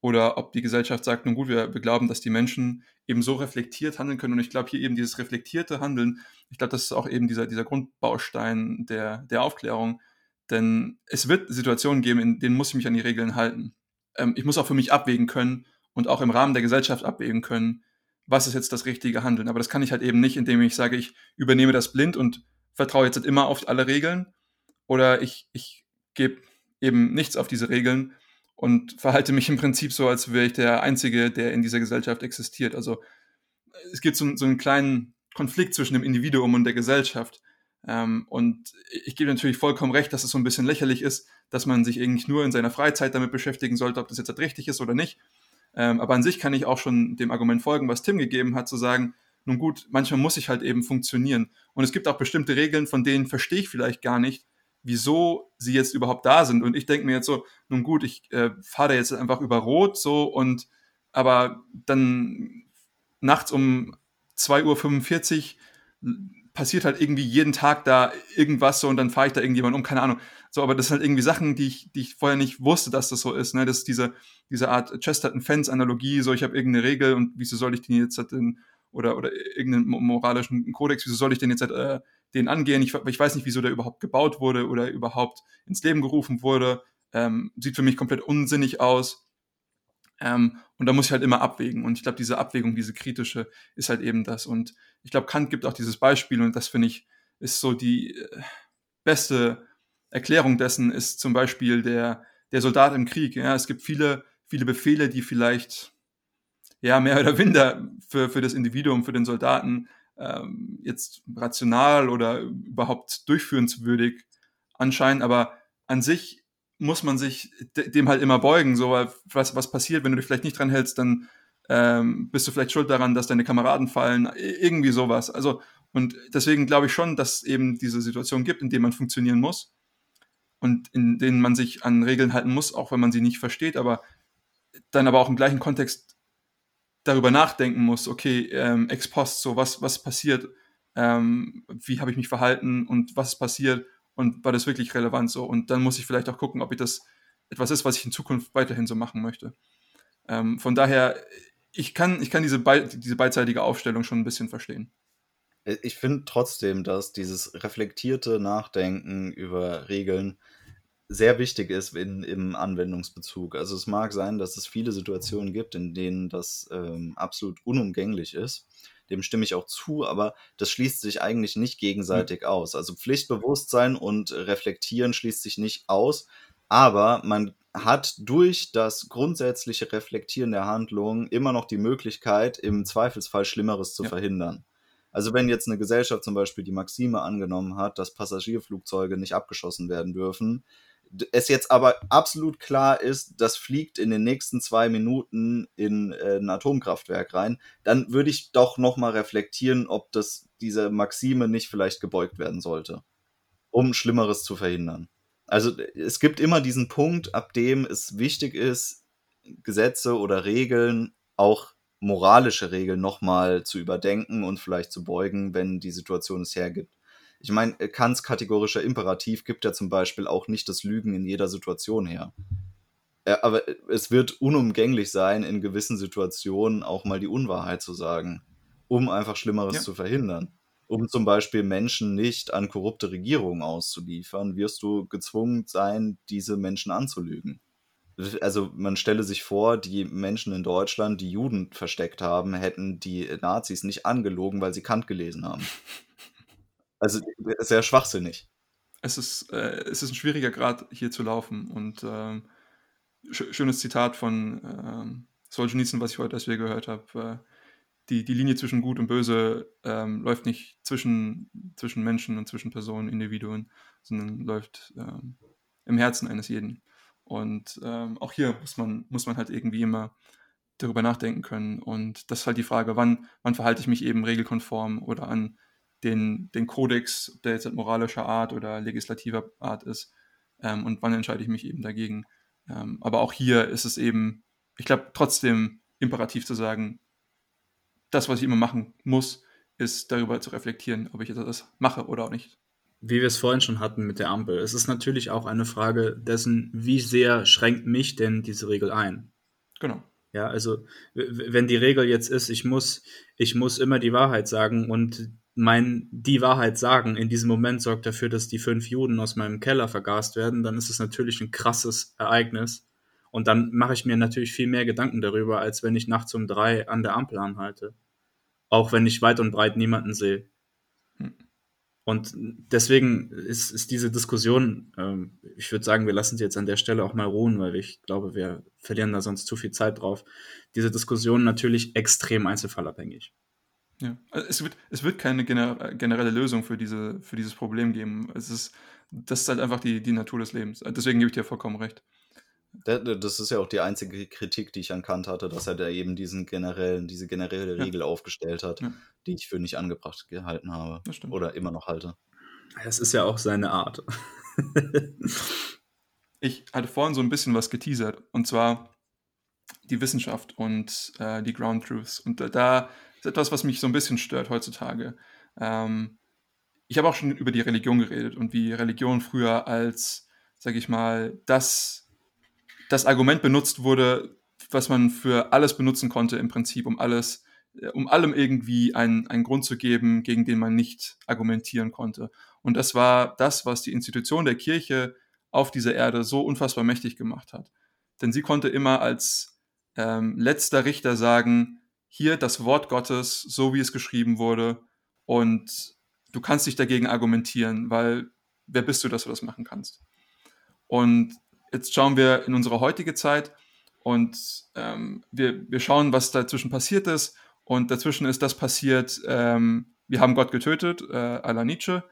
Speaker 2: Oder ob die Gesellschaft sagt, nun gut, wir, wir glauben, dass die Menschen eben so reflektiert handeln können. Und ich glaube, hier eben dieses reflektierte Handeln, ich glaube, das ist auch eben dieser, dieser Grundbaustein der, der Aufklärung, denn es wird Situationen geben, in denen muss ich mich an die Regeln halten. Ähm, ich muss auch für mich abwägen können und auch im Rahmen der Gesellschaft abwägen können, was ist jetzt das richtige Handeln. Aber das kann ich halt eben nicht, indem ich sage, ich übernehme das blind und vertraue jetzt immer auf alle Regeln oder ich, ich gebe eben nichts auf diese Regeln und verhalte mich im Prinzip so, als wäre ich der Einzige, der in dieser Gesellschaft existiert. Also es gibt so, so einen kleinen Konflikt zwischen dem Individuum und der Gesellschaft. Ähm, und ich gebe natürlich vollkommen recht, dass es so ein bisschen lächerlich ist, dass man sich eigentlich nur in seiner Freizeit damit beschäftigen sollte, ob das jetzt richtig ist oder nicht. Ähm, aber an sich kann ich auch schon dem Argument folgen, was Tim gegeben hat, zu sagen, nun gut, manchmal muss ich halt eben funktionieren. Und es gibt auch bestimmte Regeln, von denen verstehe ich vielleicht gar nicht, wieso sie jetzt überhaupt da sind. Und ich denke mir jetzt so, nun gut, ich äh, fahre jetzt einfach über Rot so und aber dann nachts um 2.45 Uhr passiert halt irgendwie jeden Tag da irgendwas so und dann fahre ich da irgendjemand um, keine Ahnung. So, aber das sind halt irgendwie Sachen, die ich, die ich vorher nicht wusste, dass das so ist. Ne? Das ist diese, diese Art Chesterton-Fans-Analogie, so ich habe irgendeine Regel und wieso soll ich den jetzt halt in, oder, oder irgendeinen moralischen Kodex, wieso soll ich den jetzt halt, äh, den angehen? Ich, ich weiß nicht, wieso der überhaupt gebaut wurde oder überhaupt ins Leben gerufen wurde. Ähm, sieht für mich komplett unsinnig aus. Ähm, und da muss ich halt immer abwägen. Und ich glaube, diese Abwägung, diese kritische, ist halt eben das. Und ich glaube, Kant gibt auch dieses Beispiel und das finde ich, ist so die äh, beste Erklärung dessen, ist zum Beispiel der, der Soldat im Krieg. Ja, es gibt viele, viele Befehle, die vielleicht ja mehr oder minder für, für das Individuum, für den Soldaten ähm, jetzt rational oder überhaupt durchführenswürdig anscheinen, aber an sich muss man sich dem halt immer beugen, so weil was, was passiert, wenn du dich vielleicht nicht dran hältst, dann ähm, bist du vielleicht schuld daran, dass deine Kameraden fallen, irgendwie sowas. Also und deswegen glaube ich schon, dass eben diese Situation gibt, in denen man funktionieren muss und in denen man sich an Regeln halten muss, auch wenn man sie nicht versteht, aber dann aber auch im gleichen Kontext darüber nachdenken muss, okay, ähm, ex post, so was, was passiert, ähm, wie habe ich mich verhalten und was ist passiert und war das wirklich relevant so? Und dann muss ich vielleicht auch gucken, ob ich das etwas ist, was ich in Zukunft weiterhin so machen möchte. Ähm, von daher, ich kann, ich kann diese, be diese beidseitige Aufstellung schon ein bisschen verstehen.
Speaker 1: Ich finde trotzdem, dass dieses reflektierte Nachdenken über Regeln sehr wichtig ist in, im Anwendungsbezug. Also es mag sein, dass es viele Situationen gibt, in denen das ähm, absolut unumgänglich ist dem stimme ich auch zu, aber das schließt sich eigentlich nicht gegenseitig mhm. aus. Also Pflichtbewusstsein und Reflektieren schließt sich nicht aus, aber man hat durch das grundsätzliche Reflektieren der Handlung immer noch die Möglichkeit, im Zweifelsfall Schlimmeres zu ja. verhindern. Also wenn jetzt eine Gesellschaft zum Beispiel die Maxime angenommen hat, dass Passagierflugzeuge nicht abgeschossen werden dürfen, es jetzt aber absolut klar ist, das fliegt in den nächsten zwei Minuten in äh, ein Atomkraftwerk rein, dann würde ich doch nochmal reflektieren, ob das diese Maxime nicht vielleicht gebeugt werden sollte, um Schlimmeres zu verhindern. Also es gibt immer diesen Punkt, ab dem es wichtig ist, Gesetze oder Regeln, auch moralische Regeln nochmal zu überdenken und vielleicht zu beugen, wenn die Situation es hergibt. Ich meine, äh, Kants kategorischer Imperativ gibt ja zum Beispiel auch nicht das Lügen in jeder Situation her. Ja, aber äh, es wird unumgänglich sein, in gewissen Situationen auch mal die Unwahrheit zu sagen, um einfach Schlimmeres ja. zu verhindern. Um zum Beispiel Menschen nicht an korrupte Regierungen auszuliefern, wirst du gezwungen sein, diese Menschen anzulügen. Also man stelle sich vor, die Menschen in Deutschland, die Juden versteckt haben, hätten die Nazis nicht angelogen, weil sie Kant gelesen haben. <laughs> Also sehr schwachsinnig.
Speaker 2: Es ist, äh, es ist ein schwieriger Grad, hier zu laufen. Und ähm, sch schönes Zitat von ähm, Solzhenitsyn, was ich heute erst wieder gehört habe. Äh, die, die Linie zwischen Gut und Böse ähm, läuft nicht zwischen, zwischen Menschen und zwischen Personen, Individuen, sondern läuft ähm, im Herzen eines jeden. Und ähm, auch hier muss man, muss man halt irgendwie immer darüber nachdenken können. Und das ist halt die Frage, wann, wann verhalte ich mich eben regelkonform oder an den, den Kodex, der jetzt moralischer Art oder legislativer Art ist, ähm, und wann entscheide ich mich eben dagegen. Ähm, aber auch hier ist es eben, ich glaube, trotzdem imperativ zu sagen, das, was ich immer machen muss, ist darüber zu reflektieren, ob ich das mache oder auch nicht.
Speaker 3: Wie wir es vorhin schon hatten mit der Ampel, es ist natürlich auch eine Frage dessen, wie sehr schränkt mich denn diese Regel ein?
Speaker 2: Genau.
Speaker 3: Ja, also wenn die Regel jetzt ist, ich muss, ich muss immer die Wahrheit sagen und mein die Wahrheit sagen in diesem Moment sorgt dafür, dass die fünf Juden aus meinem Keller vergast werden, dann ist es natürlich ein krasses Ereignis. Und dann mache ich mir natürlich viel mehr Gedanken darüber, als wenn ich nachts um drei an der Ampel anhalte. auch wenn ich weit und breit niemanden sehe. Hm. Und deswegen ist, ist diese Diskussion, ähm, ich würde sagen, wir lassen sie jetzt an der Stelle auch mal ruhen, weil ich glaube, wir verlieren da sonst zu viel Zeit drauf. Diese Diskussion natürlich extrem einzelfallabhängig.
Speaker 2: Ja, also es wird, es wird keine generelle Lösung für, diese, für dieses Problem geben. Es ist, das ist halt einfach die, die Natur des Lebens. Deswegen gebe ich dir vollkommen recht.
Speaker 1: Das ist ja auch die einzige Kritik, die ich an Kant hatte, dass er da eben diesen generellen, diese generelle Regel ja. aufgestellt hat, ja. die ich für nicht angebracht gehalten habe. Oder immer noch halte.
Speaker 3: Das ist ja auch seine Art. <laughs>
Speaker 2: ich hatte vorhin so ein bisschen was geteasert, und zwar die Wissenschaft und äh, die Ground Truths. Und da, da, ist etwas, was mich so ein bisschen stört heutzutage. Ähm, ich habe auch schon über die Religion geredet und wie Religion früher als, sage ich mal, das das Argument benutzt wurde, was man für alles benutzen konnte, im Prinzip, um alles, äh, um allem irgendwie einen, einen Grund zu geben, gegen den man nicht argumentieren konnte. Und das war das, was die Institution der Kirche auf dieser Erde so unfassbar mächtig gemacht hat. Denn sie konnte immer als ähm, letzter Richter sagen, hier das Wort Gottes, so wie es geschrieben wurde, und du kannst dich dagegen argumentieren, weil wer bist du, dass du das machen kannst? Und Jetzt schauen wir in unsere heutige Zeit und ähm, wir, wir schauen, was dazwischen passiert ist. Und dazwischen ist das passiert, ähm, wir haben Gott getötet, äh, à la Nietzsche.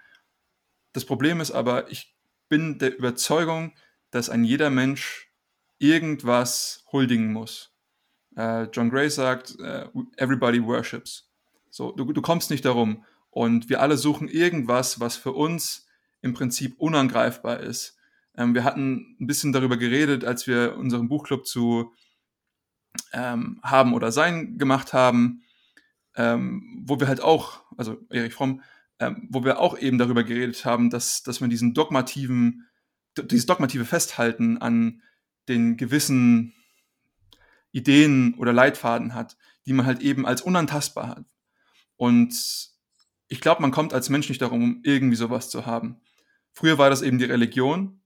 Speaker 2: Das Problem ist aber, ich bin der Überzeugung, dass ein jeder Mensch irgendwas huldigen muss. Äh, John Gray sagt, äh, everybody worships. So, du, du kommst nicht darum. Und wir alle suchen irgendwas, was für uns im Prinzip unangreifbar ist. Ähm, wir hatten ein bisschen darüber geredet, als wir unseren Buchclub zu ähm, Haben oder Sein gemacht haben, ähm, wo wir halt auch, also Erich Fromm, ähm, wo wir auch eben darüber geredet haben, dass, dass man diesen dogmativen, dieses dogmative Festhalten an den gewissen Ideen oder Leitfaden hat, die man halt eben als unantastbar hat. Und ich glaube, man kommt als Mensch nicht darum, um irgendwie sowas zu haben. Früher war das eben die Religion,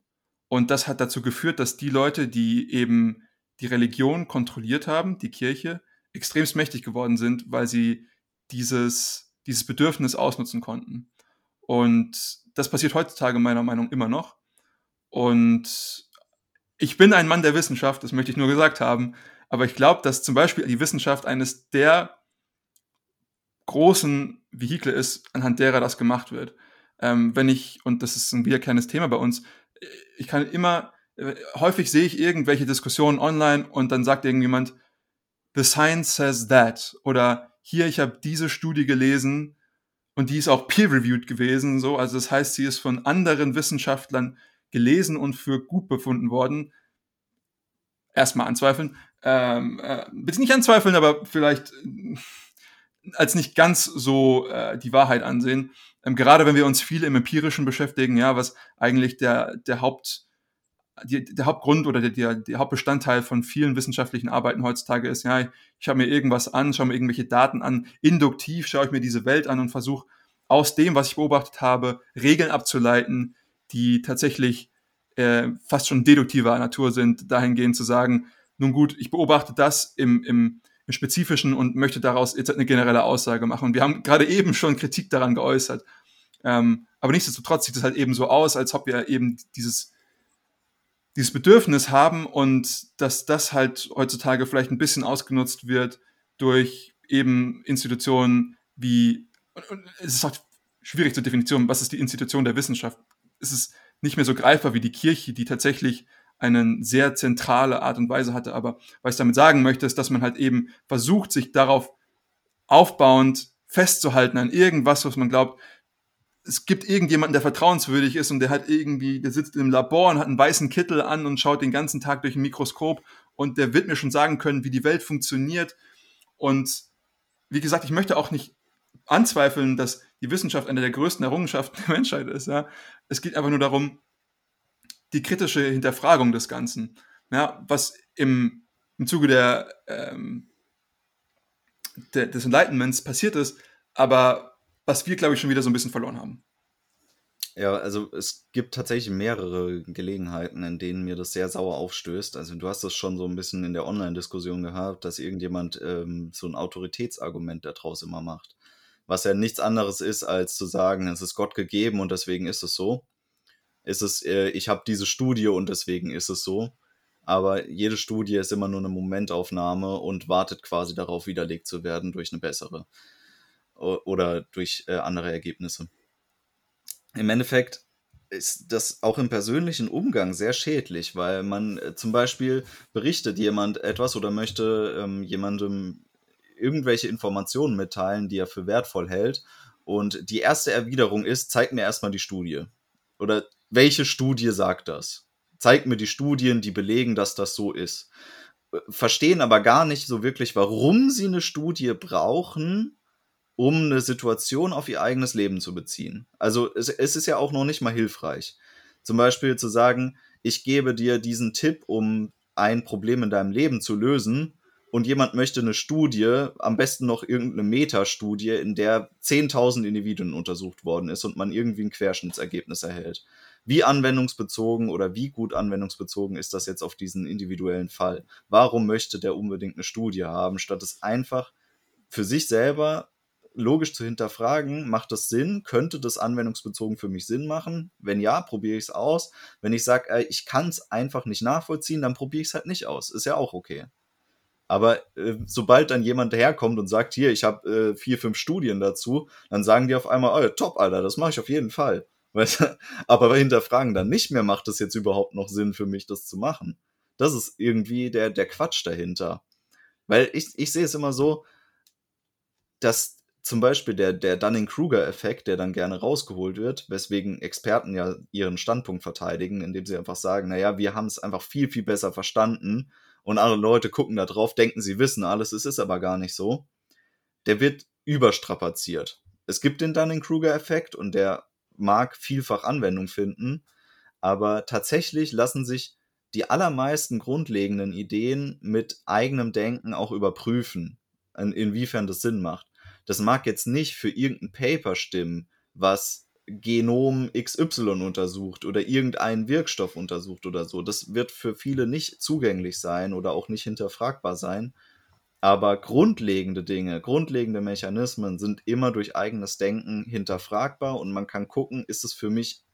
Speaker 2: und das hat dazu geführt, dass die Leute, die eben die Religion kontrolliert haben, die Kirche, extremst mächtig geworden sind, weil sie dieses, dieses Bedürfnis ausnutzen konnten. Und das passiert heutzutage meiner Meinung nach immer noch. Und ich bin ein Mann der Wissenschaft, das möchte ich nur gesagt haben, aber ich glaube, dass zum Beispiel die Wissenschaft eines der großen Vehikel ist, anhand derer das gemacht wird. Ähm, wenn ich, und das ist ein wiederkehrendes Thema bei uns, ich kann immer, äh, häufig sehe ich irgendwelche Diskussionen online und dann sagt irgendjemand, The Science says that oder hier, ich habe diese Studie gelesen und die ist auch peer-reviewed gewesen, so, also das heißt, sie ist von anderen Wissenschaftlern gelesen und für gut befunden worden. Erstmal anzweifeln, ähm, äh, bitte nicht anzweifeln, aber vielleicht äh, als nicht ganz so äh, die Wahrheit ansehen. Ähm, gerade wenn wir uns viel im Empirischen beschäftigen, ja, was eigentlich der, der Haupt, die, der Hauptgrund oder der, der, der Hauptbestandteil von vielen wissenschaftlichen Arbeiten heutzutage ist, ja, ich, ich schaue mir irgendwas an, schaue mir irgendwelche Daten an, induktiv schaue ich mir diese Welt an und versuche aus dem, was ich beobachtet habe, Regeln abzuleiten, die tatsächlich äh, fast schon deduktiver Natur sind, dahingehend zu sagen, nun gut, ich beobachte das im, im, im Spezifischen und möchte daraus jetzt eine generelle Aussage machen. Wir haben gerade eben schon Kritik daran geäußert. Ähm, aber nichtsdestotrotz sieht es halt eben so aus, als ob wir eben dieses, dieses Bedürfnis haben und dass das halt heutzutage vielleicht ein bisschen ausgenutzt wird durch eben Institutionen wie, es ist auch schwierig zu definieren, was ist die Institution der Wissenschaft? Es ist nicht mehr so greifbar wie die Kirche, die tatsächlich eine sehr zentrale Art und Weise hatte. Aber was ich damit sagen möchte, ist, dass man halt eben versucht, sich darauf aufbauend festzuhalten an irgendwas, was man glaubt, es gibt irgendjemanden, der vertrauenswürdig ist und der hat irgendwie, der sitzt im Labor und hat einen weißen Kittel an und schaut den ganzen Tag durch ein Mikroskop und der wird mir schon sagen können, wie die Welt funktioniert. Und wie gesagt, ich möchte auch nicht anzweifeln, dass die Wissenschaft eine der größten Errungenschaften der Menschheit ist. Ja. Es geht einfach nur darum, die kritische Hinterfragung des Ganzen. Ja, was im, im Zuge der, ähm, der, des Enlightenments passiert ist, aber was wir, glaube ich, schon wieder so ein bisschen verloren haben.
Speaker 1: Ja, also es gibt tatsächlich mehrere Gelegenheiten, in denen mir das sehr sauer aufstößt. Also du hast das schon so ein bisschen in der Online-Diskussion gehabt, dass irgendjemand ähm, so ein Autoritätsargument daraus immer macht. Was ja nichts anderes ist, als zu sagen, es ist Gott gegeben und deswegen ist es so. Ist es, äh, ich habe diese Studie und deswegen ist es so. Aber jede Studie ist immer nur eine Momentaufnahme und wartet quasi darauf, widerlegt zu werden durch eine bessere oder durch äh, andere Ergebnisse im Endeffekt ist das auch im persönlichen Umgang sehr schädlich, weil man äh, zum Beispiel berichtet jemand etwas oder möchte ähm, jemandem irgendwelche Informationen mitteilen, die er für wertvoll hält. Und die erste Erwiderung ist, zeig mir erstmal die Studie. Oder welche Studie sagt das? Zeig mir die Studien, die belegen, dass das so ist. Äh, verstehen aber gar nicht so wirklich, warum sie eine Studie brauchen, um eine Situation auf ihr eigenes Leben zu beziehen. Also es, es ist ja auch noch nicht mal hilfreich. Zum Beispiel zu sagen, ich gebe dir diesen Tipp, um ein Problem in deinem Leben zu lösen, und jemand möchte eine Studie, am besten noch irgendeine Metastudie, in der 10.000 Individuen untersucht worden ist und man irgendwie ein Querschnittsergebnis erhält. Wie anwendungsbezogen oder wie gut anwendungsbezogen ist das jetzt auf diesen individuellen Fall? Warum möchte der unbedingt eine Studie haben, statt es einfach für sich selber logisch zu hinterfragen, macht das Sinn? Könnte das anwendungsbezogen für mich Sinn machen? Wenn ja, probiere ich es aus. Wenn ich sage, ich kann es einfach nicht nachvollziehen, dann probiere ich es halt nicht aus. Ist ja auch okay. Aber äh, sobald dann jemand daherkommt und sagt, hier, ich habe äh, vier, fünf Studien dazu, dann sagen die auf einmal, oh, top, Alter, das mache ich auf jeden Fall. <laughs> Aber hinterfragen dann nicht mehr, macht es jetzt überhaupt noch Sinn für mich, das zu machen? Das ist irgendwie der, der Quatsch dahinter. Weil ich, ich sehe es immer so, dass zum Beispiel der, der Dunning-Kruger-Effekt, der dann gerne rausgeholt wird, weswegen Experten ja ihren Standpunkt verteidigen, indem sie einfach sagen, naja, wir haben es einfach viel, viel besser verstanden und andere Leute gucken da drauf, denken, sie wissen alles, es ist aber gar nicht so. Der wird überstrapaziert. Es gibt den Dunning-Kruger-Effekt und der mag vielfach Anwendung finden, aber tatsächlich lassen sich die allermeisten grundlegenden Ideen mit eigenem Denken auch überprüfen, inwiefern das Sinn macht. Das mag jetzt nicht für irgendein Paper stimmen, was Genom XY untersucht oder irgendeinen Wirkstoff untersucht oder so. Das wird für viele nicht zugänglich sein oder auch nicht hinterfragbar sein. Aber grundlegende Dinge, grundlegende Mechanismen sind immer durch eigenes Denken hinterfragbar und man kann gucken, ist es für mich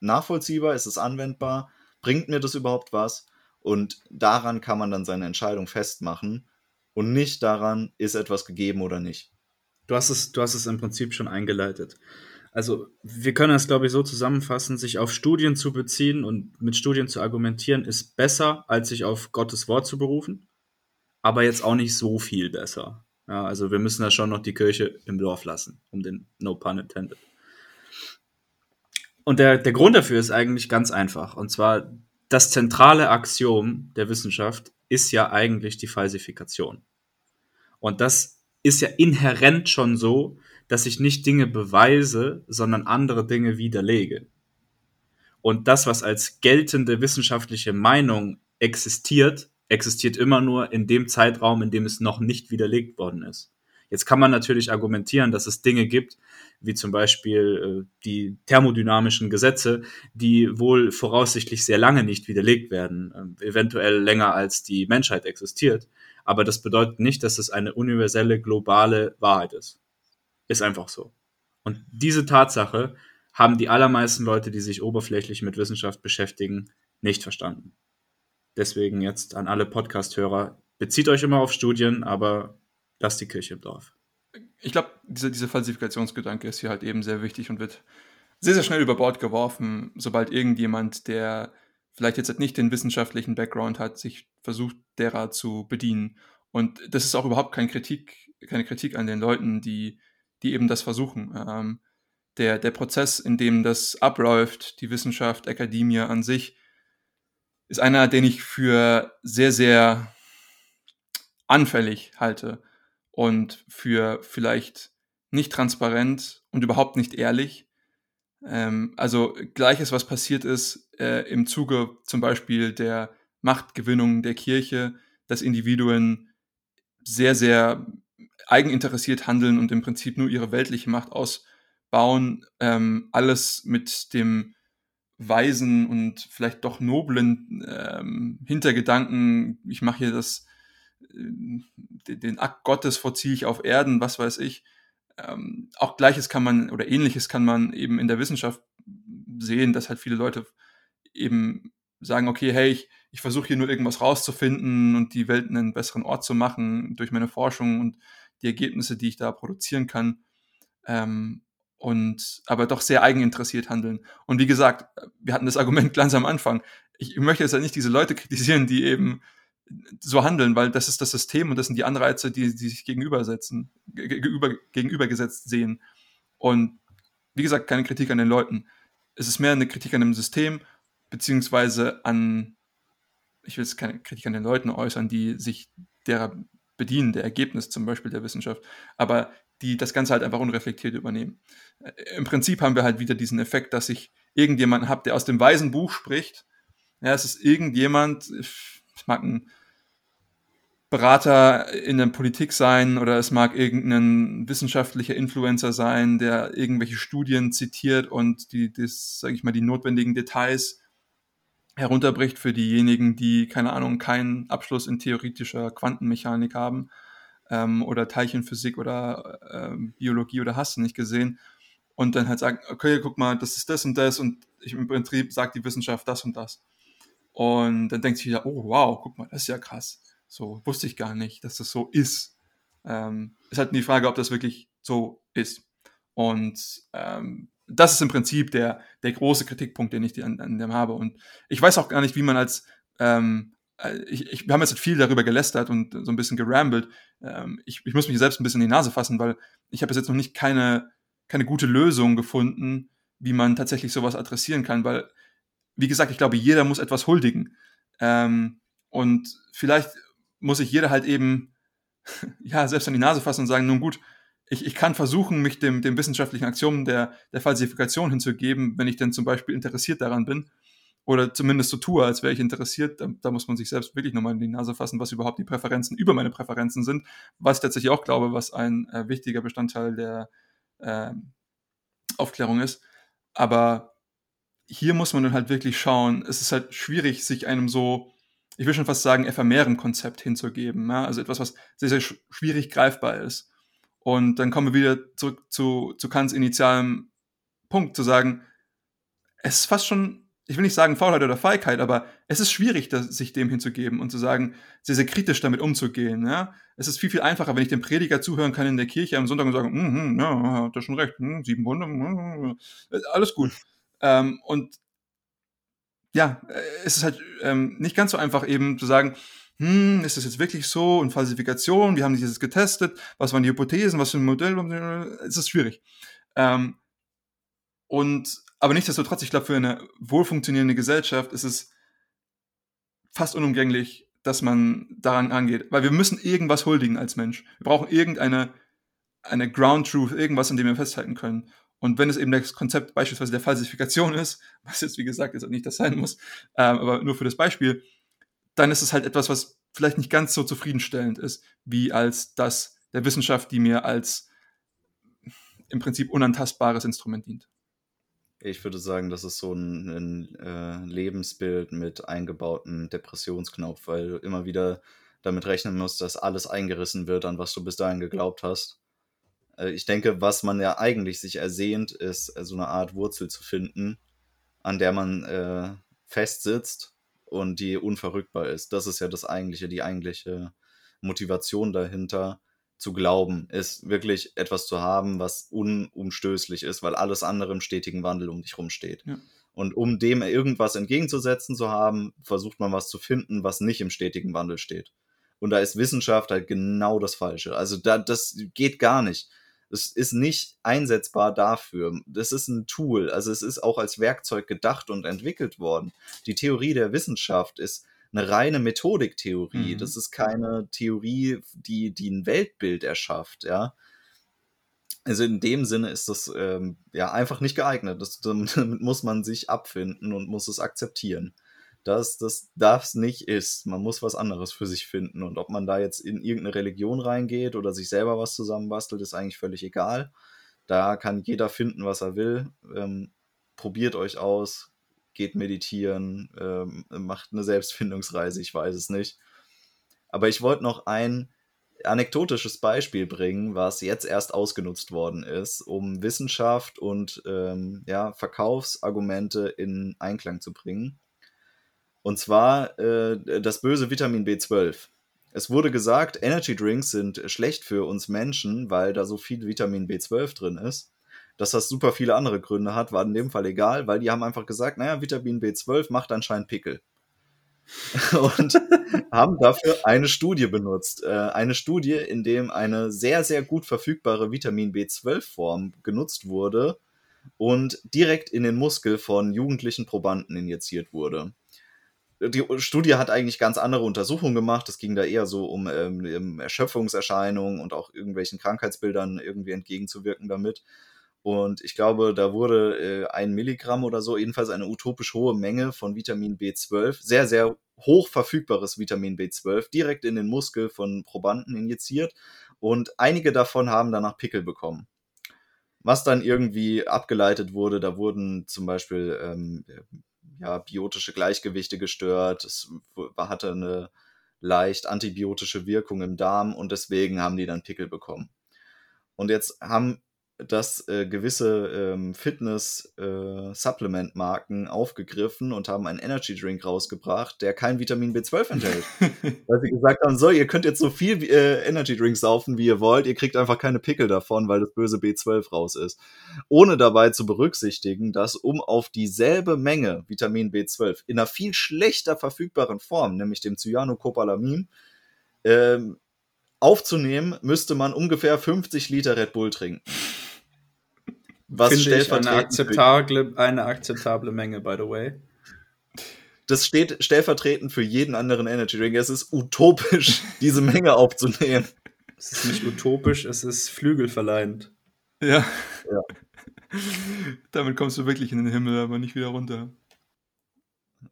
Speaker 1: nachvollziehbar, ist es anwendbar, bringt mir das überhaupt was? Und daran kann man dann seine Entscheidung festmachen und nicht daran, ist etwas gegeben oder nicht.
Speaker 3: Du hast es, du hast es im Prinzip schon eingeleitet. Also wir können das, glaube ich, so zusammenfassen, sich auf Studien zu beziehen und mit Studien zu argumentieren, ist besser, als sich auf Gottes Wort zu berufen, aber jetzt auch nicht so viel besser. Ja, also wir müssen da schon noch die Kirche im Dorf lassen, um den No Pun intended. Und der, der Grund dafür ist eigentlich ganz einfach. Und zwar, das zentrale Axiom der Wissenschaft ist ja eigentlich die Falsifikation. Und das ist ja inhärent schon so, dass ich nicht Dinge beweise, sondern andere Dinge widerlege. Und das, was als geltende wissenschaftliche Meinung existiert, existiert immer nur in dem Zeitraum, in dem es noch nicht widerlegt worden ist. Jetzt kann man natürlich argumentieren, dass es Dinge gibt, wie zum Beispiel äh, die thermodynamischen Gesetze, die wohl voraussichtlich sehr lange nicht widerlegt werden, äh, eventuell länger als die Menschheit existiert. Aber das bedeutet nicht, dass es eine universelle, globale Wahrheit ist. Ist einfach so. Und diese Tatsache haben die allermeisten Leute, die sich oberflächlich mit Wissenschaft beschäftigen, nicht verstanden. Deswegen jetzt an alle Podcast-Hörer, bezieht euch immer auf Studien, aber lasst die Kirche im Dorf.
Speaker 2: Ich glaube, diese, diese Falsifikationsgedanke ist hier halt eben sehr wichtig und wird sehr, sehr schnell über Bord geworfen, sobald irgendjemand, der vielleicht jetzt nicht den wissenschaftlichen Background hat, sich versucht, derer zu bedienen. Und das ist auch überhaupt keine Kritik, keine Kritik an den Leuten, die, die eben das versuchen. Ähm, der, der Prozess, in dem das abläuft, die Wissenschaft, Akademie an sich, ist einer, den ich für sehr, sehr anfällig halte und für vielleicht nicht transparent und überhaupt nicht ehrlich. Ähm, also gleiches, was passiert ist äh, im Zuge zum Beispiel der Machtgewinnung der Kirche, dass Individuen sehr, sehr eigeninteressiert handeln und im Prinzip nur ihre weltliche Macht aus, bauen, ähm, alles mit dem weisen und vielleicht doch noblen ähm, Hintergedanken, ich mache hier das, äh, den Akt Gottes vollziehe ich auf Erden, was weiß ich. Ähm, auch gleiches kann man oder ähnliches kann man eben in der Wissenschaft sehen, dass halt viele Leute eben sagen, okay, hey, ich, ich versuche hier nur irgendwas rauszufinden und die Welt einen besseren Ort zu machen durch meine Forschung und die Ergebnisse, die ich da produzieren kann. Ähm, und aber doch sehr eigeninteressiert handeln. Und wie gesagt, wir hatten das Argument <laughs> ganz am Anfang. Ich möchte jetzt halt nicht diese Leute kritisieren, die eben so handeln, weil das ist das System und das sind die Anreize, die, die sich gegenübersetzen, gegenüber, gegenübergesetzt sehen. Und wie gesagt, keine Kritik an den Leuten. Es ist mehr eine Kritik an dem System, beziehungsweise an, ich will jetzt keine Kritik an den Leuten äußern, die sich derer bedienen, der Ergebnis zum Beispiel der Wissenschaft. Aber die das Ganze halt einfach unreflektiert übernehmen. Äh, Im Prinzip haben wir halt wieder diesen Effekt, dass ich irgendjemanden habe, der aus dem weisen Buch spricht. Ja, es ist irgendjemand, es mag ein Berater in der Politik sein oder es mag irgendein wissenschaftlicher Influencer sein, der irgendwelche Studien zitiert und die, das, sage ich mal, die notwendigen Details herunterbricht für diejenigen, die, keine Ahnung, keinen Abschluss in theoretischer Quantenmechanik haben ähm, oder Teilchenphysik oder ähm, Biologie oder hast du nicht gesehen. Und dann halt sagen, okay, guck mal, das ist das und das und ich, im Prinzip sagt die Wissenschaft das und das. Und dann denkt sich wieder, oh wow, guck mal, das ist ja krass. So wusste ich gar nicht, dass das so ist. Ähm, ist halt die Frage, ob das wirklich so ist. Und ähm, das ist im Prinzip der, der große Kritikpunkt, den ich an, an dem habe. Und ich weiß auch gar nicht, wie man als ähm, äh, ich, ich, wir haben jetzt viel darüber gelästert und so ein bisschen gerambelt. Ähm, ich, ich muss mich selbst ein bisschen in die Nase fassen, weil ich habe jetzt noch nicht keine, keine gute Lösung gefunden, wie man tatsächlich sowas adressieren kann, weil, wie gesagt, ich glaube, jeder muss etwas huldigen. Ähm, und vielleicht muss sich jeder halt eben, <laughs> ja, selbst an die Nase fassen und sagen, nun gut, ich, ich kann versuchen, mich dem, dem wissenschaftlichen Aktionen der, der Falsifikation hinzugeben, wenn ich denn zum Beispiel interessiert daran bin oder zumindest so tue, als wäre ich interessiert, da, da, muss man sich selbst wirklich nochmal in die Nase fassen, was überhaupt die Präferenzen über meine Präferenzen sind, was ich tatsächlich auch glaube, was ein äh, wichtiger Bestandteil der äh, Aufklärung ist. Aber hier muss man dann halt wirklich schauen, es ist halt schwierig, sich einem so, ich will schon fast sagen, ephemeren Konzept hinzugeben. Ja? Also etwas, was sehr, sehr schwierig greifbar ist. Und dann kommen wir wieder zurück zu, zu Kants initialem Punkt, zu sagen, es ist fast schon ich will nicht sagen Faulheit oder Feigheit, aber es ist schwierig, das, sich dem hinzugeben und zu sagen, sehr, sehr kritisch damit umzugehen. Ja? Es ist viel, viel einfacher, wenn ich dem Prediger zuhören kann in der Kirche am Sonntag und sagen, mm, mm, ja, hat er schon recht, mm, sieben Wunder, mm, alles gut. Ähm, und ja, äh, es ist halt ähm, nicht ganz so einfach eben zu sagen, hm, ist das jetzt wirklich so und Falsifikation, wie haben die das getestet, was waren die Hypothesen, was für ein Modell, es ist schwierig. Ähm, und aber nichtsdestotrotz, ich glaube, für eine wohlfunktionierende Gesellschaft ist es fast unumgänglich, dass man daran angeht. Weil wir müssen irgendwas huldigen als Mensch. Wir brauchen irgendeine eine Ground Truth, irgendwas, an dem wir festhalten können. Und wenn es eben das Konzept beispielsweise der Falsifikation ist, <laughs> was jetzt wie gesagt jetzt auch nicht das sein muss, ähm, aber nur für das Beispiel, dann ist es halt etwas, was vielleicht nicht ganz so zufriedenstellend ist, wie als das der Wissenschaft, die mir als im Prinzip unantastbares Instrument dient.
Speaker 1: Ich würde sagen, das ist so ein, ein äh, Lebensbild mit eingebautem Depressionsknopf, weil du immer wieder damit rechnen musst, dass alles eingerissen wird, an was du bis dahin geglaubt hast. Äh, ich denke, was man ja eigentlich sich ersehnt, ist äh, so eine Art Wurzel zu finden, an der man äh, festsitzt und die unverrückbar ist. Das ist ja das eigentliche, die eigentliche Motivation dahinter, zu glauben, ist wirklich etwas zu haben, was unumstößlich ist, weil alles andere im stetigen Wandel um dich rum steht. Ja. Und um dem irgendwas entgegenzusetzen zu haben, versucht man was zu finden, was nicht im stetigen Wandel steht. Und da ist Wissenschaft halt genau das Falsche. Also da, das geht gar nicht. Es ist nicht einsetzbar dafür. Das ist ein Tool. Also es ist auch als Werkzeug gedacht und entwickelt worden. Die Theorie der Wissenschaft ist eine reine Methodiktheorie. Mhm. Das ist keine Theorie, die, die ein Weltbild erschafft, ja. Also in dem Sinne ist das ähm, ja einfach nicht geeignet. Das, <laughs> damit muss man sich abfinden und muss es akzeptieren. Dass das das nicht ist. Man muss was anderes für sich finden. Und ob man da jetzt in irgendeine Religion reingeht oder sich selber was zusammenbastelt, ist eigentlich völlig egal. Da kann jeder finden, was er will. Ähm, probiert euch aus, geht meditieren, ähm, macht eine Selbstfindungsreise, ich weiß es nicht. Aber ich wollte noch ein anekdotisches Beispiel bringen, was jetzt erst ausgenutzt worden ist, um Wissenschaft und ähm, ja, Verkaufsargumente in Einklang zu bringen. Und zwar äh, das böse Vitamin B12. Es wurde gesagt, Energy Drinks sind schlecht für uns Menschen, weil da so viel Vitamin B12 drin ist. Dass das super viele andere Gründe hat, war in dem Fall egal, weil die haben einfach gesagt, naja, Vitamin B12 macht anscheinend Pickel. <laughs> und haben dafür eine Studie benutzt. Äh, eine Studie, in dem eine sehr, sehr gut verfügbare Vitamin B12-Form genutzt wurde und direkt in den Muskel von jugendlichen Probanden injiziert wurde. Die Studie hat eigentlich ganz andere Untersuchungen gemacht. Es ging da eher so um ähm, Erschöpfungserscheinungen und auch irgendwelchen Krankheitsbildern irgendwie entgegenzuwirken damit. Und ich glaube, da wurde äh, ein Milligramm oder so, jedenfalls eine utopisch hohe Menge von Vitamin B12, sehr, sehr hoch verfügbares Vitamin B12, direkt in den Muskel von Probanden injiziert. Und einige davon haben danach Pickel bekommen. Was dann irgendwie abgeleitet wurde, da wurden zum Beispiel ähm, ja, biotische Gleichgewichte gestört, es hatte eine leicht antibiotische Wirkung im Darm und deswegen haben die dann Pickel bekommen. Und jetzt haben dass äh, gewisse ähm, Fitness-Supplement-Marken äh, aufgegriffen und haben einen Energy-Drink rausgebracht, der kein Vitamin B12 enthält. <laughs> Weil sie gesagt haben, so, ihr könnt jetzt so viel äh, Energy-Drink saufen, wie ihr wollt, ihr kriegt einfach keine Pickel davon, weil das böse B12 raus ist. Ohne dabei zu berücksichtigen, dass um auf dieselbe Menge Vitamin B12 in einer viel schlechter verfügbaren Form, nämlich dem Cyanocobalamin, ähm, aufzunehmen, müsste man ungefähr 50 Liter Red Bull trinken.
Speaker 3: Was Finde stellvertretend eine akzeptable, eine akzeptable Menge, by the way.
Speaker 1: Das steht stellvertretend für jeden anderen Energy Drink. Es ist utopisch, <laughs> diese Menge aufzunehmen.
Speaker 3: Es ist nicht utopisch, es ist flügelverleihend.
Speaker 2: Ja. ja. <laughs> Damit kommst du wirklich in den Himmel, aber nicht wieder runter.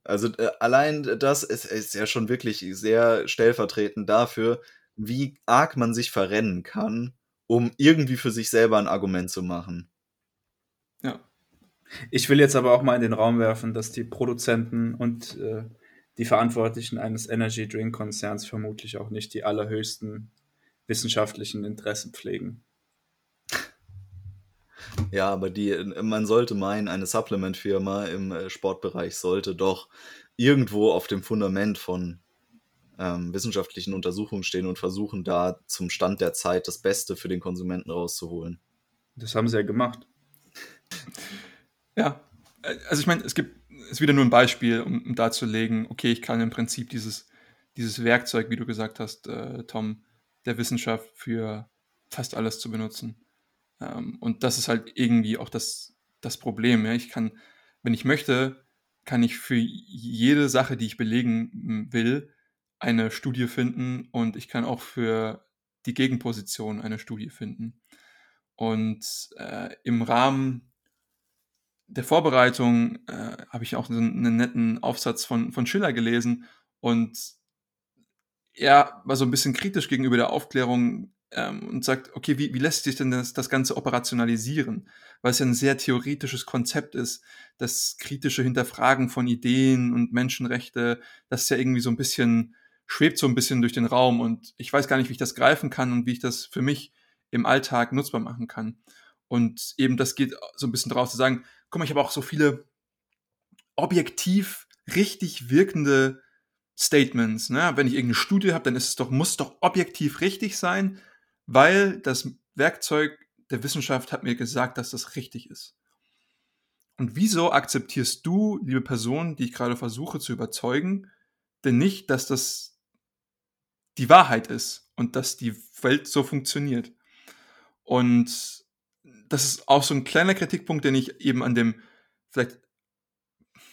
Speaker 1: Also äh, allein das ist, ist ja schon wirklich sehr stellvertretend dafür, wie arg man sich verrennen kann, um irgendwie für sich selber ein Argument zu machen.
Speaker 3: Ja. Ich will jetzt aber auch mal in den Raum werfen, dass die Produzenten und äh, die Verantwortlichen eines Energy Drink Konzerns vermutlich auch nicht die allerhöchsten wissenschaftlichen Interessen pflegen.
Speaker 1: Ja, aber die, man sollte meinen, eine Supplement-Firma im äh, Sportbereich sollte doch irgendwo auf dem Fundament von ähm, wissenschaftlichen Untersuchungen stehen und versuchen, da zum Stand der Zeit das Beste für den Konsumenten rauszuholen.
Speaker 3: Das haben sie ja gemacht.
Speaker 2: Ja, also ich meine, es gibt, es wieder nur ein Beispiel, um, um darzulegen, okay, ich kann im Prinzip dieses, dieses Werkzeug, wie du gesagt hast, äh, Tom, der Wissenschaft für fast alles zu benutzen. Ähm, und das ist halt irgendwie auch das, das Problem. Ja? Ich kann, wenn ich möchte, kann ich für jede Sache, die ich belegen will, eine Studie finden und ich kann auch für die Gegenposition eine Studie finden. Und äh, im Rahmen der Vorbereitung äh, habe ich auch einen, einen, netten Aufsatz von, von Schiller gelesen und er war so ein bisschen kritisch gegenüber der Aufklärung ähm, und sagt, okay, wie, wie lässt sich denn das, das Ganze operationalisieren? Weil es ja ein sehr theoretisches Konzept ist, das kritische Hinterfragen von Ideen und Menschenrechte, das ist ja irgendwie so ein bisschen, schwebt so ein bisschen durch den Raum und ich weiß gar nicht, wie ich das greifen kann und wie ich das für mich im Alltag nutzbar machen kann. Und eben das geht so ein bisschen drauf zu sagen, guck mal, ich habe auch so viele objektiv richtig wirkende Statements. Ne? Wenn ich irgendeine Studie habe, dann ist es doch, muss doch objektiv richtig sein, weil das Werkzeug der Wissenschaft hat mir gesagt, dass das richtig ist. Und wieso akzeptierst du, liebe Person, die ich gerade versuche zu überzeugen, denn nicht, dass das die Wahrheit ist und dass die Welt so funktioniert? Und das ist auch so ein kleiner Kritikpunkt, den ich eben an dem, vielleicht,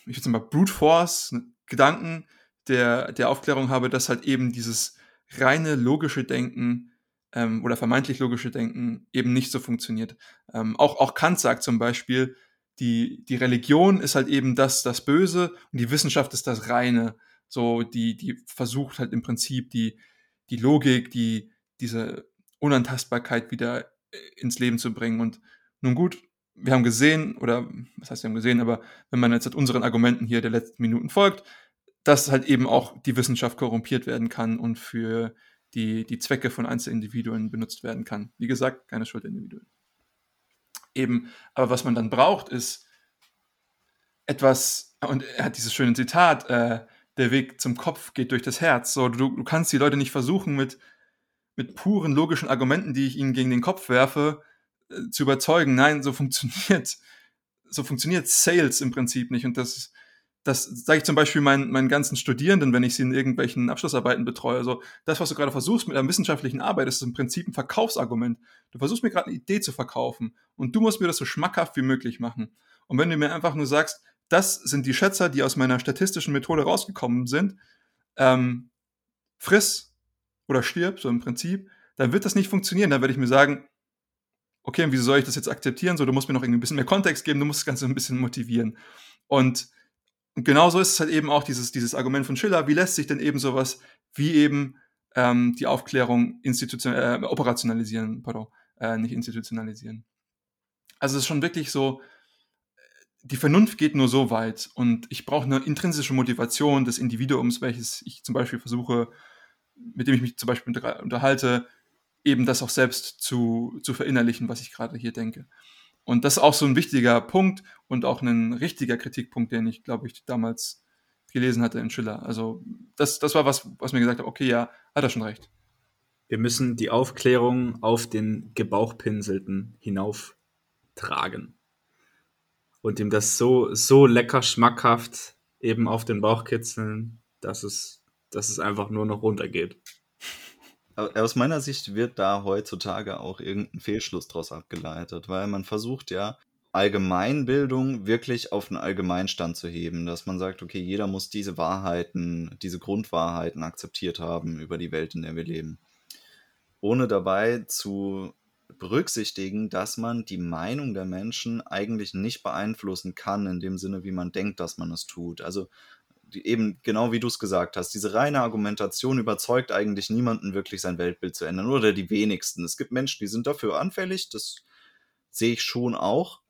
Speaker 2: ich würde sagen Brute Force Gedanken der, der Aufklärung habe, dass halt eben dieses reine logische Denken ähm, oder vermeintlich logische Denken eben nicht so funktioniert. Ähm, auch, auch Kant sagt zum Beispiel, die, die Religion ist halt eben das, das Böse und die Wissenschaft ist das Reine. So, die, die versucht halt im Prinzip die, die Logik, die, diese Unantastbarkeit wieder ins Leben zu bringen. Und nun gut, wir haben gesehen, oder was heißt wir haben gesehen, aber wenn man jetzt unseren Argumenten hier der letzten Minuten folgt, dass halt eben auch die Wissenschaft korrumpiert werden kann und für die, die Zwecke von Einzelindividuen benutzt werden kann. Wie gesagt, keine Schuld der Individuen. Eben, aber was man dann braucht, ist etwas, und er hat dieses schöne Zitat, äh, der Weg zum Kopf geht durch das Herz. So, du, du kannst die Leute nicht versuchen, mit, mit puren logischen Argumenten, die ich ihnen gegen den Kopf werfe, äh, zu überzeugen. Nein, so funktioniert, so funktioniert Sales im Prinzip nicht. Und das, das sage ich zum Beispiel meinen, meinen ganzen Studierenden, wenn ich sie in irgendwelchen Abschlussarbeiten betreue. Also das, was du gerade versuchst mit einer wissenschaftlichen Arbeit, ist im Prinzip ein Verkaufsargument. Du versuchst mir gerade eine Idee zu verkaufen und du musst mir das so schmackhaft wie möglich machen. Und wenn du mir einfach nur sagst, das sind die Schätzer, die aus meiner statistischen Methode rausgekommen sind, ähm, friss oder stirb, so im Prinzip, dann wird das nicht funktionieren. Dann werde ich mir sagen, okay, und wieso soll ich das jetzt akzeptieren? So, du musst mir noch irgendwie ein bisschen mehr Kontext geben, du musst das Ganze ein bisschen motivieren. Und genauso ist es halt eben auch dieses, dieses Argument von Schiller, wie lässt sich denn eben sowas wie eben ähm, die Aufklärung institution äh, operationalisieren, pardon, äh, nicht institutionalisieren. Also es ist schon wirklich so, die Vernunft geht nur so weit und ich brauche eine intrinsische Motivation des Individuums, welches ich zum Beispiel versuche, mit dem ich mich zum Beispiel unterhalte, eben das auch selbst zu, zu verinnerlichen, was ich gerade hier denke. Und das ist auch so ein wichtiger Punkt und auch ein richtiger Kritikpunkt, den ich, glaube ich, damals gelesen hatte in Schiller. Also das, das war was, was mir gesagt hat, okay, ja, hat er schon recht.
Speaker 3: Wir müssen die Aufklärung auf den Gebauchpinselten hinauftragen und ihm das so, so lecker schmackhaft eben auf den Bauch kitzeln, dass es, dass es einfach nur noch runtergeht. <laughs>
Speaker 1: Aus meiner Sicht wird da heutzutage auch irgendein Fehlschluss daraus abgeleitet, weil man versucht ja, Allgemeinbildung wirklich auf einen Allgemeinstand zu heben, dass man sagt, okay, jeder muss diese Wahrheiten, diese Grundwahrheiten akzeptiert haben über die Welt, in der wir leben. Ohne dabei zu berücksichtigen, dass man die Meinung der Menschen eigentlich nicht beeinflussen kann, in dem Sinne, wie man denkt, dass man es tut. Also eben genau wie du es gesagt hast, diese reine Argumentation überzeugt eigentlich niemanden wirklich sein Weltbild zu ändern oder die wenigsten. Es gibt Menschen, die sind dafür anfällig, das sehe ich schon auch.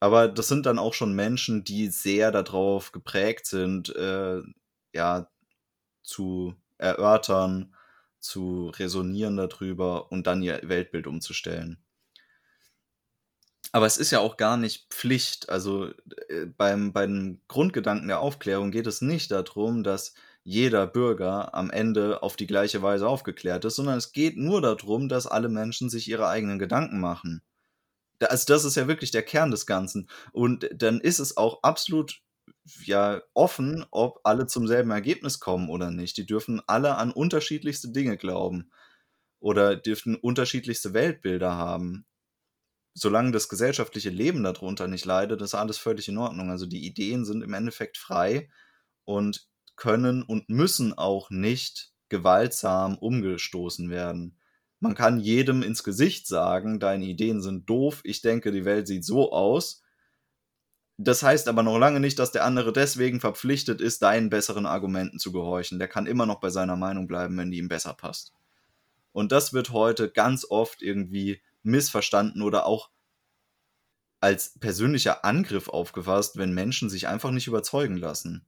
Speaker 1: Aber das sind dann auch schon Menschen, die sehr darauf geprägt sind, äh, ja, zu erörtern, zu resonieren darüber und dann ihr Weltbild umzustellen. Aber es ist ja auch gar nicht Pflicht. Also äh, beim, beim Grundgedanken der Aufklärung geht es nicht darum, dass jeder Bürger am Ende auf die gleiche Weise aufgeklärt ist, sondern es geht nur darum, dass alle Menschen sich ihre eigenen Gedanken machen. Also das ist ja wirklich der Kern des Ganzen. Und dann ist es auch absolut ja offen, ob alle zum selben Ergebnis kommen oder nicht. Die dürfen alle an unterschiedlichste Dinge glauben oder dürfen unterschiedlichste Weltbilder haben. Solange das gesellschaftliche Leben darunter nicht leidet, ist alles völlig in Ordnung. Also die Ideen sind im Endeffekt frei und können und müssen auch nicht gewaltsam umgestoßen werden. Man kann jedem ins Gesicht sagen, deine Ideen sind doof, ich denke, die Welt sieht so aus das heißt aber noch lange nicht, dass der andere deswegen verpflichtet ist, deinen besseren Argumenten zu gehorchen. Der kann immer noch bei seiner Meinung bleiben, wenn die ihm besser passt. Und das wird heute ganz oft irgendwie missverstanden oder auch als persönlicher Angriff aufgefasst, wenn Menschen sich einfach nicht überzeugen lassen.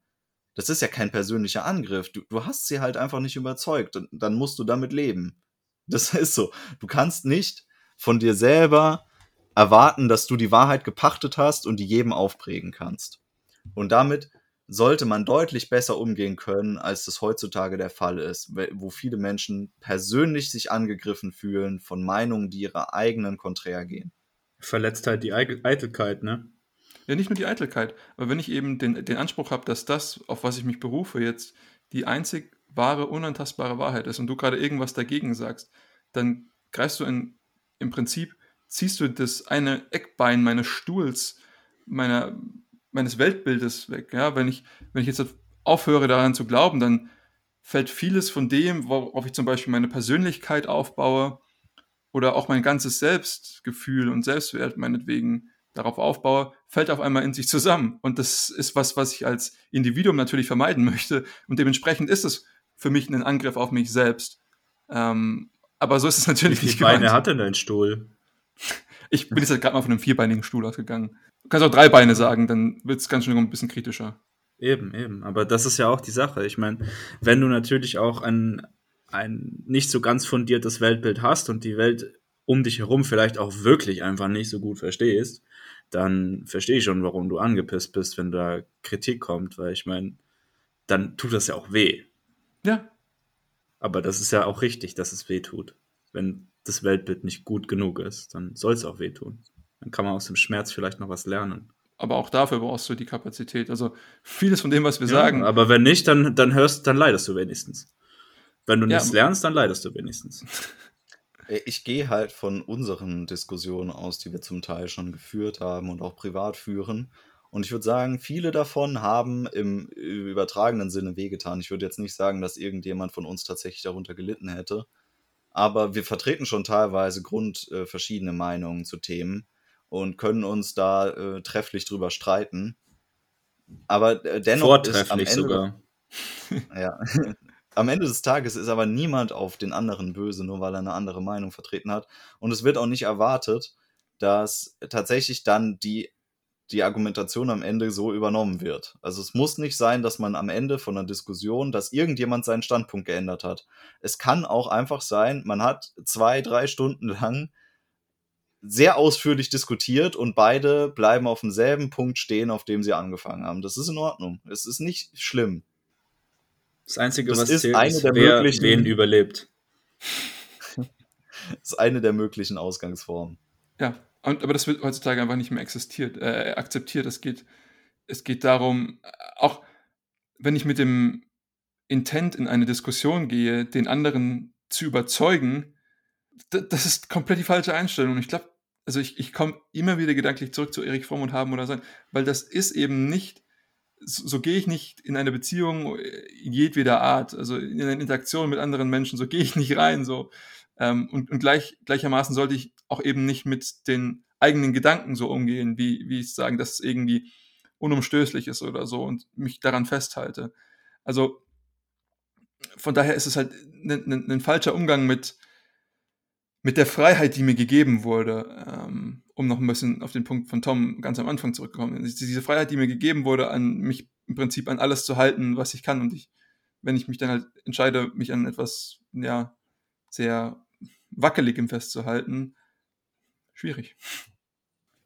Speaker 1: Das ist ja kein persönlicher Angriff. Du, du hast sie halt einfach nicht überzeugt. Und dann musst du damit leben. Das <laughs> ist so. Du kannst nicht von dir selber erwarten, dass du die Wahrheit gepachtet hast und die jedem aufprägen kannst. Und damit sollte man deutlich besser umgehen können, als das heutzutage der Fall ist, wo viele Menschen persönlich sich angegriffen fühlen von Meinungen, die ihrer eigenen konträr gehen.
Speaker 3: Verletzt halt die Eitelkeit, ne?
Speaker 2: Ja, nicht nur die Eitelkeit, aber wenn ich eben den, den Anspruch habe, dass das, auf was ich mich berufe, jetzt die einzig wahre, unantastbare Wahrheit ist und du gerade irgendwas dagegen sagst, dann greifst du in, im Prinzip ziehst du das eine Eckbein meines Stuhls, meiner, meines Weltbildes weg. Ja? Wenn, ich, wenn ich jetzt aufhöre daran zu glauben, dann fällt vieles von dem, worauf ich zum Beispiel meine Persönlichkeit aufbaue oder auch mein ganzes Selbstgefühl und Selbstwert meinetwegen darauf aufbaue, fällt auf einmal in sich zusammen. Und das ist was, was ich als Individuum natürlich vermeiden möchte. Und dementsprechend ist es für mich ein Angriff auf mich selbst. Ähm, aber so ist es natürlich
Speaker 3: Wie viele nicht Beine hat denn dein Stuhl?
Speaker 2: Ich bin jetzt halt gerade mal von einem vierbeinigen Stuhl ausgegangen. Du kannst auch drei Beine sagen, dann wird es ganz schön ein bisschen kritischer.
Speaker 3: Eben, eben. Aber das ist ja auch die Sache. Ich meine, wenn du natürlich auch ein, ein nicht so ganz fundiertes Weltbild hast und die Welt um dich herum vielleicht auch wirklich einfach nicht so gut verstehst, dann verstehe ich schon, warum du angepisst bist, wenn da Kritik kommt, weil ich meine, dann tut das ja auch weh.
Speaker 2: Ja.
Speaker 3: Aber das ist ja auch richtig, dass es weh tut. Wenn das Weltbild nicht gut genug ist, dann soll es auch wehtun. Dann kann man aus dem Schmerz vielleicht noch was lernen.
Speaker 2: Aber auch dafür brauchst du die Kapazität. Also vieles von dem, was wir
Speaker 3: ja,
Speaker 2: sagen.
Speaker 3: Aber wenn nicht, dann, dann hörst, dann leidest du wenigstens. Wenn du nichts ja, lernst, dann leidest du wenigstens.
Speaker 1: Äh, ich gehe halt von unseren Diskussionen aus, die wir zum Teil schon geführt haben und auch privat führen. Und ich würde sagen, viele davon haben im übertragenen Sinne wehgetan. Ich würde jetzt nicht sagen, dass irgendjemand von uns tatsächlich darunter gelitten hätte. Aber wir vertreten schon teilweise grundverschiedene äh, Meinungen zu Themen und können uns da äh, trefflich drüber streiten. Aber äh, dennoch
Speaker 3: Vortrefflich ist am Ende, sogar.
Speaker 1: Ja, <laughs> am Ende des Tages ist aber niemand auf den anderen böse, nur weil er eine andere Meinung vertreten hat. Und es wird auch nicht erwartet, dass tatsächlich dann die, die Argumentation am Ende so übernommen wird. Also es muss nicht sein, dass man am Ende von einer Diskussion, dass irgendjemand seinen Standpunkt geändert hat. Es kann auch einfach sein, man hat zwei, drei Stunden lang sehr ausführlich diskutiert und beide bleiben auf demselben Punkt stehen, auf dem sie angefangen haben. Das ist in Ordnung. Es ist nicht schlimm.
Speaker 3: Das Einzige, das was ist zählt, ist, wer möglichen, wen überlebt. <laughs>
Speaker 1: das ist eine der möglichen Ausgangsformen.
Speaker 2: Ja, und, aber das wird heutzutage einfach nicht mehr existiert, äh, akzeptiert. Es geht, es geht darum, auch wenn ich mit dem Intent in eine Diskussion gehe, den anderen zu überzeugen, das ist komplett die falsche Einstellung. Und ich glaube, also ich, ich komme immer wieder gedanklich zurück zu Erik Fromm und haben oder sein, weil das ist eben nicht so, so gehe ich nicht in eine Beziehung äh, jedweder Art, also in eine Interaktion mit anderen Menschen, so gehe ich nicht rein, so. Ähm, und und gleich, gleichermaßen sollte ich auch eben nicht mit den eigenen Gedanken so umgehen, wie, wie ich sagen, dass es irgendwie unumstößlich ist oder so und mich daran festhalte. Also von daher ist es halt ein, ein, ein falscher Umgang mit, mit der Freiheit, die mir gegeben wurde, ähm, um noch ein bisschen auf den Punkt von Tom ganz am Anfang zurückzukommen, diese Freiheit, die mir gegeben wurde, an mich im Prinzip an alles zu halten, was ich kann. Und ich, wenn ich mich dann halt entscheide, mich an etwas, ja, sehr wackeligem festzuhalten, schwierig.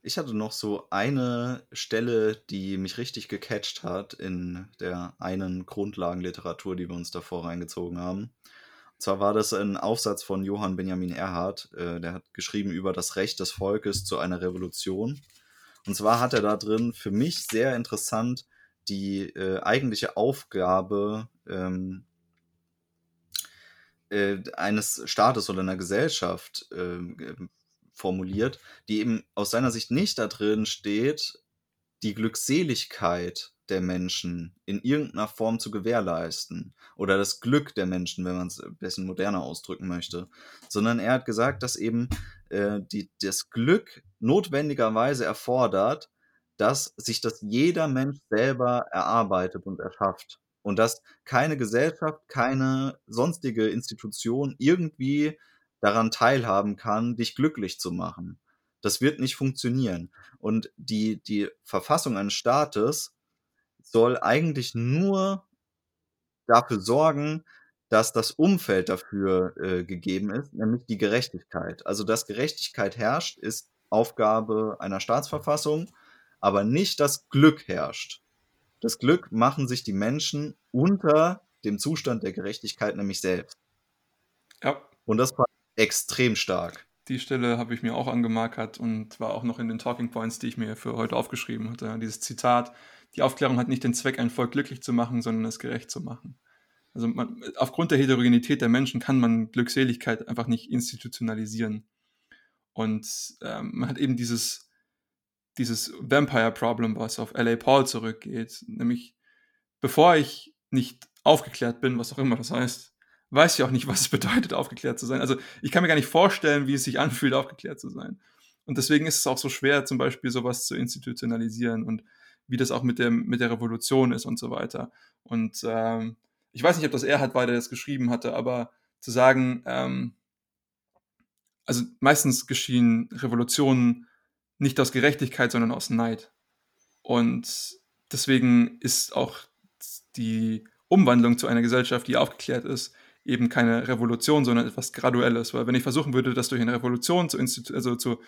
Speaker 1: Ich hatte noch so eine Stelle, die mich richtig gecatcht hat in der einen Grundlagenliteratur, die wir uns davor reingezogen haben zwar war das ein Aufsatz von Johann Benjamin Erhard, äh, der hat geschrieben über das Recht des Volkes zu einer Revolution. Und zwar hat er da drin für mich sehr interessant die äh, eigentliche Aufgabe ähm, äh, eines Staates oder einer Gesellschaft äh, formuliert, die eben aus seiner Sicht nicht da drin steht, die Glückseligkeit der Menschen in irgendeiner Form zu gewährleisten oder das Glück der Menschen, wenn man es ein bisschen moderner ausdrücken möchte, sondern er hat gesagt, dass eben äh, die, das Glück notwendigerweise erfordert, dass sich das jeder Mensch selber erarbeitet und erschafft und dass keine Gesellschaft, keine sonstige Institution irgendwie daran teilhaben kann, dich glücklich zu machen. Das wird nicht funktionieren. Und die, die Verfassung eines Staates soll eigentlich nur dafür sorgen, dass das Umfeld dafür äh, gegeben ist, nämlich die Gerechtigkeit. Also, dass Gerechtigkeit herrscht, ist Aufgabe einer Staatsverfassung, aber nicht das Glück herrscht. Das Glück machen sich die Menschen unter dem Zustand der Gerechtigkeit nämlich selbst.
Speaker 2: Ja.
Speaker 1: Und das war extrem stark.
Speaker 2: Die Stelle habe ich mir auch angemarkert und war auch noch in den Talking Points, die ich mir für heute aufgeschrieben hatte. Dieses Zitat, die Aufklärung hat nicht den Zweck, ein Volk glücklich zu machen, sondern es gerecht zu machen. Also man, aufgrund der Heterogenität der Menschen kann man Glückseligkeit einfach nicht institutionalisieren. Und ähm, man hat eben dieses, dieses Vampire-Problem, was auf L.A. Paul zurückgeht. Nämlich, bevor ich nicht aufgeklärt bin, was auch immer das heißt, weiß ich auch nicht, <laughs> was es bedeutet, aufgeklärt zu sein. Also ich kann mir gar nicht vorstellen, wie es sich anfühlt, aufgeklärt zu sein. Und deswegen ist es auch so schwer, zum Beispiel sowas zu institutionalisieren und wie das auch mit, dem, mit der Revolution ist und so weiter. Und ähm, ich weiß nicht, ob das er hat, weil er das geschrieben hatte, aber zu sagen, ähm, also meistens geschehen Revolutionen nicht aus Gerechtigkeit, sondern aus Neid. Und deswegen ist auch die Umwandlung zu einer Gesellschaft, die aufgeklärt ist, eben keine Revolution, sondern etwas Graduelles. Weil wenn ich versuchen würde, das durch eine Revolution zu, also zu,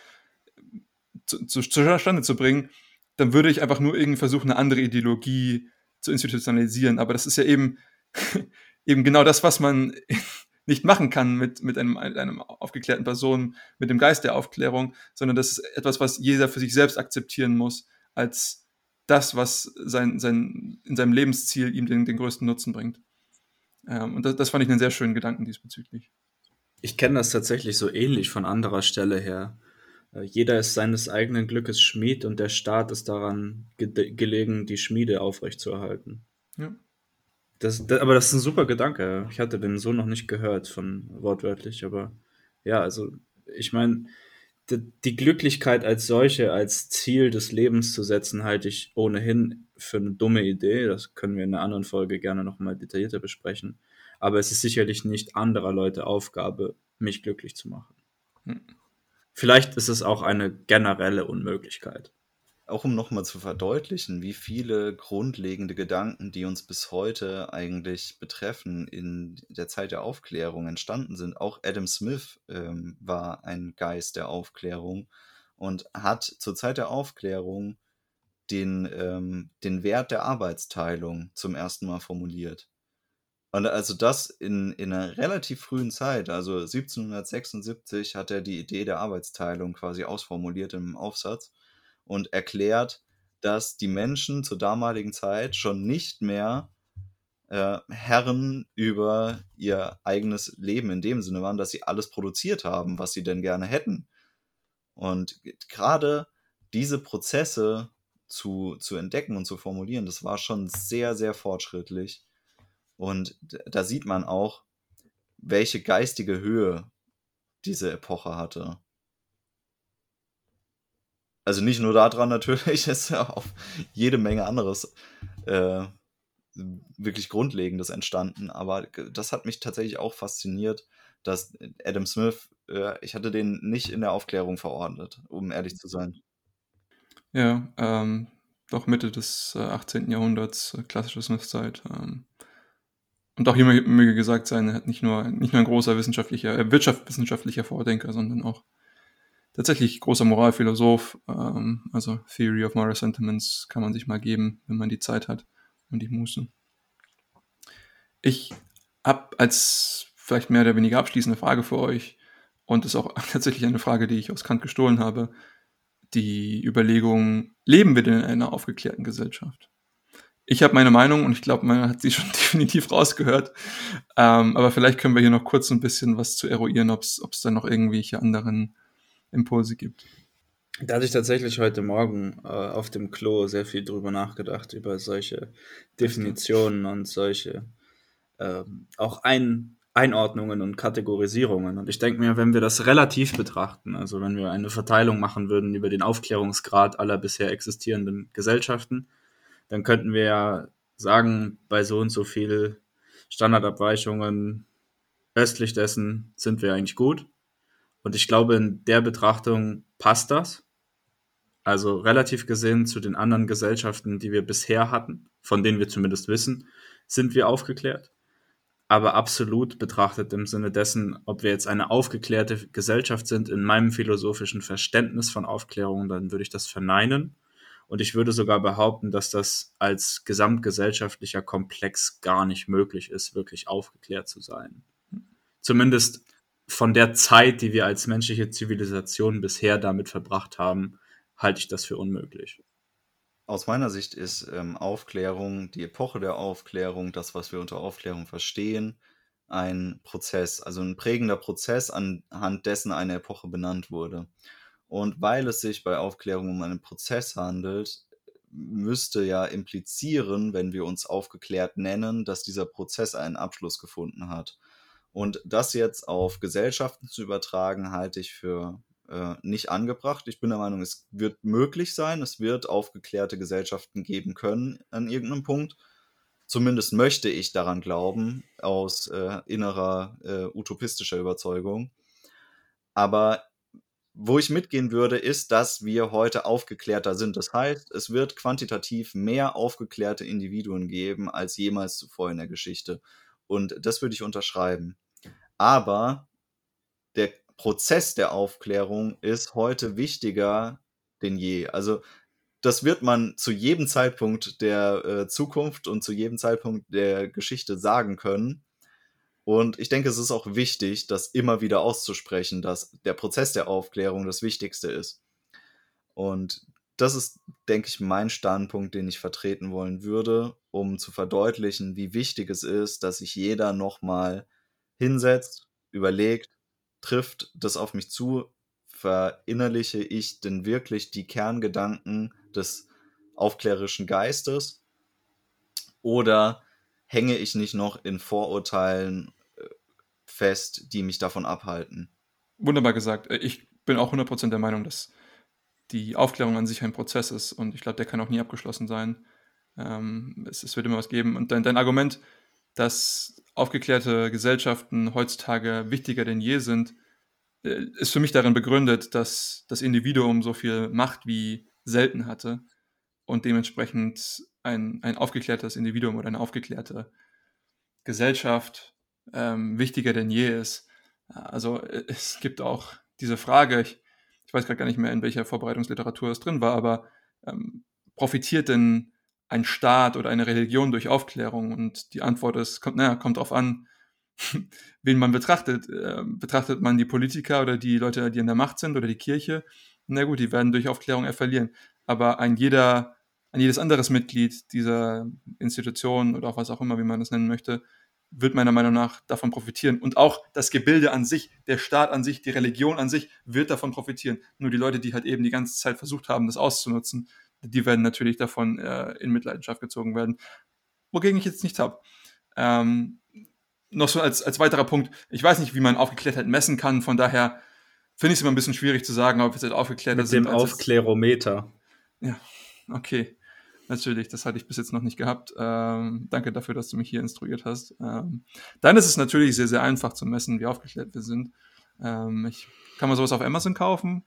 Speaker 2: zu, zu, zustande zu bringen, dann würde ich einfach nur irgendwie versuchen, eine andere Ideologie zu institutionalisieren. Aber das ist ja eben, <laughs> eben genau das, was man <laughs> nicht machen kann mit, mit einem, einem aufgeklärten Person, mit dem Geist der Aufklärung, sondern das ist etwas, was jeder für sich selbst akzeptieren muss, als das, was sein, sein, in seinem Lebensziel ihm den, den größten Nutzen bringt. Ähm, und das, das fand ich einen sehr schönen Gedanken diesbezüglich.
Speaker 3: Ich kenne das tatsächlich so ähnlich von anderer Stelle her. Äh, jeder ist seines eigenen Glückes Schmied und der Staat ist daran ge gelegen, die Schmiede aufrechtzuerhalten. Ja. Das, das, aber das ist ein super Gedanke. Ich hatte den so noch nicht gehört von wortwörtlich, aber ja, also ich meine, die, die, Glücklichkeit als solche, als Ziel des Lebens zu setzen, halte ich ohnehin für eine dumme Idee. Das können wir in einer anderen Folge gerne nochmal detaillierter besprechen. Aber es ist sicherlich nicht anderer Leute Aufgabe, mich glücklich zu machen. Hm. Vielleicht ist es auch eine generelle Unmöglichkeit.
Speaker 1: Auch um nochmal zu verdeutlichen, wie viele grundlegende Gedanken, die uns bis heute eigentlich betreffen, in der Zeit der Aufklärung entstanden sind. Auch Adam Smith ähm, war ein Geist der Aufklärung und hat zur Zeit der Aufklärung den, ähm, den Wert der Arbeitsteilung zum ersten Mal formuliert. Und also das in, in einer relativ frühen Zeit, also 1776, hat er die Idee der Arbeitsteilung quasi ausformuliert im Aufsatz und erklärt, dass die Menschen zur damaligen Zeit schon nicht mehr äh, Herren über ihr eigenes Leben in dem Sinne waren, dass sie alles produziert haben, was sie denn gerne hätten. Und gerade diese Prozesse zu, zu entdecken und zu formulieren, das war schon sehr, sehr fortschrittlich. Und da sieht man auch, welche geistige Höhe diese Epoche hatte. Also nicht nur daran natürlich, <laughs> es ist ja auch jede Menge anderes äh, wirklich Grundlegendes entstanden, aber das hat mich tatsächlich auch fasziniert, dass Adam Smith, äh, ich hatte den nicht in der Aufklärung verordnet, um ehrlich zu sein.
Speaker 2: Ja, ähm, doch Mitte des äh, 18. Jahrhunderts, äh, klassische Smith-Zeit. Ähm, und auch hier möge gesagt sein, er hat nicht nur, nicht nur ein großer wissenschaftlicher, äh, wirtschaftswissenschaftlicher Vordenker, sondern auch tatsächlich großer Moralphilosoph. Ähm, also Theory of Moral Sentiments kann man sich mal geben, wenn man die Zeit hat und die Muße. Ich habe als vielleicht mehr oder weniger abschließende Frage für euch und ist auch <laughs> tatsächlich eine Frage, die ich aus Kant gestohlen habe. Die Überlegung, leben wir denn in einer aufgeklärten Gesellschaft? Ich habe meine Meinung und ich glaube, man hat sie <laughs> schon definitiv rausgehört. Ähm, aber vielleicht können wir hier noch kurz ein bisschen was zu eruieren, ob es da noch irgendwelche anderen Impulse gibt.
Speaker 3: Da hatte ich tatsächlich heute Morgen äh, auf dem Klo sehr viel drüber nachgedacht, über solche Definitionen und solche ähm, auch ein, Einordnungen und Kategorisierungen. Und ich denke mir, wenn wir das relativ betrachten, also wenn wir eine Verteilung machen würden über den Aufklärungsgrad aller bisher existierenden Gesellschaften, dann könnten wir ja sagen, bei so und so viel Standardabweichungen östlich dessen sind wir eigentlich gut. Und ich glaube, in der Betrachtung passt das. Also relativ gesehen zu den anderen Gesellschaften, die wir bisher hatten, von denen wir zumindest wissen, sind wir aufgeklärt. Aber absolut betrachtet im Sinne dessen, ob wir jetzt eine aufgeklärte Gesellschaft sind, in meinem philosophischen Verständnis von Aufklärung, dann würde ich das verneinen. Und ich würde sogar behaupten, dass das als gesamtgesellschaftlicher Komplex gar nicht möglich ist, wirklich aufgeklärt zu sein. Zumindest von der Zeit, die wir als menschliche Zivilisation bisher damit verbracht haben, halte ich das für unmöglich.
Speaker 1: Aus meiner Sicht ist ähm, Aufklärung, die Epoche der Aufklärung, das, was wir unter Aufklärung verstehen, ein Prozess, also ein prägender Prozess, anhand dessen eine Epoche benannt wurde. Und weil es sich bei Aufklärung um einen Prozess handelt, müsste ja implizieren, wenn wir uns aufgeklärt nennen, dass dieser Prozess einen Abschluss gefunden hat. Und das jetzt auf Gesellschaften zu übertragen, halte ich für äh, nicht angebracht. Ich bin der Meinung, es wird möglich sein, es wird aufgeklärte Gesellschaften geben können an irgendeinem Punkt. Zumindest möchte ich daran glauben, aus äh, innerer äh, utopistischer Überzeugung. Aber wo ich mitgehen würde, ist, dass wir heute aufgeklärter sind. Das heißt, es wird quantitativ mehr aufgeklärte Individuen geben als jemals zuvor in der Geschichte. Und das würde ich unterschreiben. Aber der Prozess der Aufklärung ist heute wichtiger denn je. Also das wird man zu jedem Zeitpunkt der äh, Zukunft und zu jedem Zeitpunkt der Geschichte sagen können. Und ich denke, es ist auch wichtig, das immer wieder auszusprechen, dass der Prozess der Aufklärung das Wichtigste ist. Und das ist, denke ich, mein Standpunkt, den ich vertreten wollen würde, um zu verdeutlichen, wie wichtig es ist, dass sich jeder nochmal hinsetzt, überlegt, trifft das auf mich zu, verinnerliche ich denn wirklich die Kerngedanken des aufklärerischen Geistes oder hänge ich nicht noch in Vorurteilen äh, fest, die mich davon abhalten?
Speaker 2: Wunderbar gesagt. Äh, ich bin auch 100% der Meinung, dass die Aufklärung an sich ein Prozess ist und ich glaube, der kann auch nie abgeschlossen sein. Ähm, es, es, wird immer was geben. Und dein, dein Argument, dass aufgeklärte Gesellschaften heutzutage wichtiger denn je sind, äh, ist für mich darin begründet, dass das Individuum so viel Macht wie selten hatte und dementsprechend ein, ein aufgeklärtes Individuum oder eine aufgeklärte Gesellschaft ähm, wichtiger denn je ist. Also äh, es gibt auch diese Frage, ich, ich weiß gerade gar nicht mehr, in welcher Vorbereitungsliteratur es drin war, aber ähm, profitiert denn ein Staat oder eine Religion durch Aufklärung? Und die Antwort ist, kommt, naja, kommt drauf an, <laughs> wen man betrachtet. Äh, betrachtet man die Politiker oder die Leute, die in der Macht sind oder die Kirche? Na gut, die werden durch Aufklärung eher verlieren. Aber ein jeder, ein jedes anderes Mitglied dieser Institution oder auch was auch immer, wie man das nennen möchte, wird meiner Meinung nach davon profitieren. Und auch das Gebilde an sich, der Staat an sich, die Religion an sich wird davon profitieren. Nur die Leute, die halt eben die ganze Zeit versucht haben, das auszunutzen, die werden natürlich davon äh, in Mitleidenschaft gezogen werden. Wogegen ich jetzt nichts habe. Ähm, noch so als, als weiterer Punkt, ich weiß nicht, wie man Aufgeklärtheit messen kann, von daher finde ich es immer ein bisschen schwierig zu sagen, ob wir jetzt aufgeklärt
Speaker 3: sind. Mit dem Aufklärometer.
Speaker 2: Ja, okay. Natürlich, das hatte ich bis jetzt noch nicht gehabt. Ähm, danke dafür, dass du mich hier instruiert hast. Ähm, dann ist es natürlich sehr, sehr einfach zu messen, wie aufgeklärt wir sind. Ähm, ich, kann man sowas auf Amazon kaufen?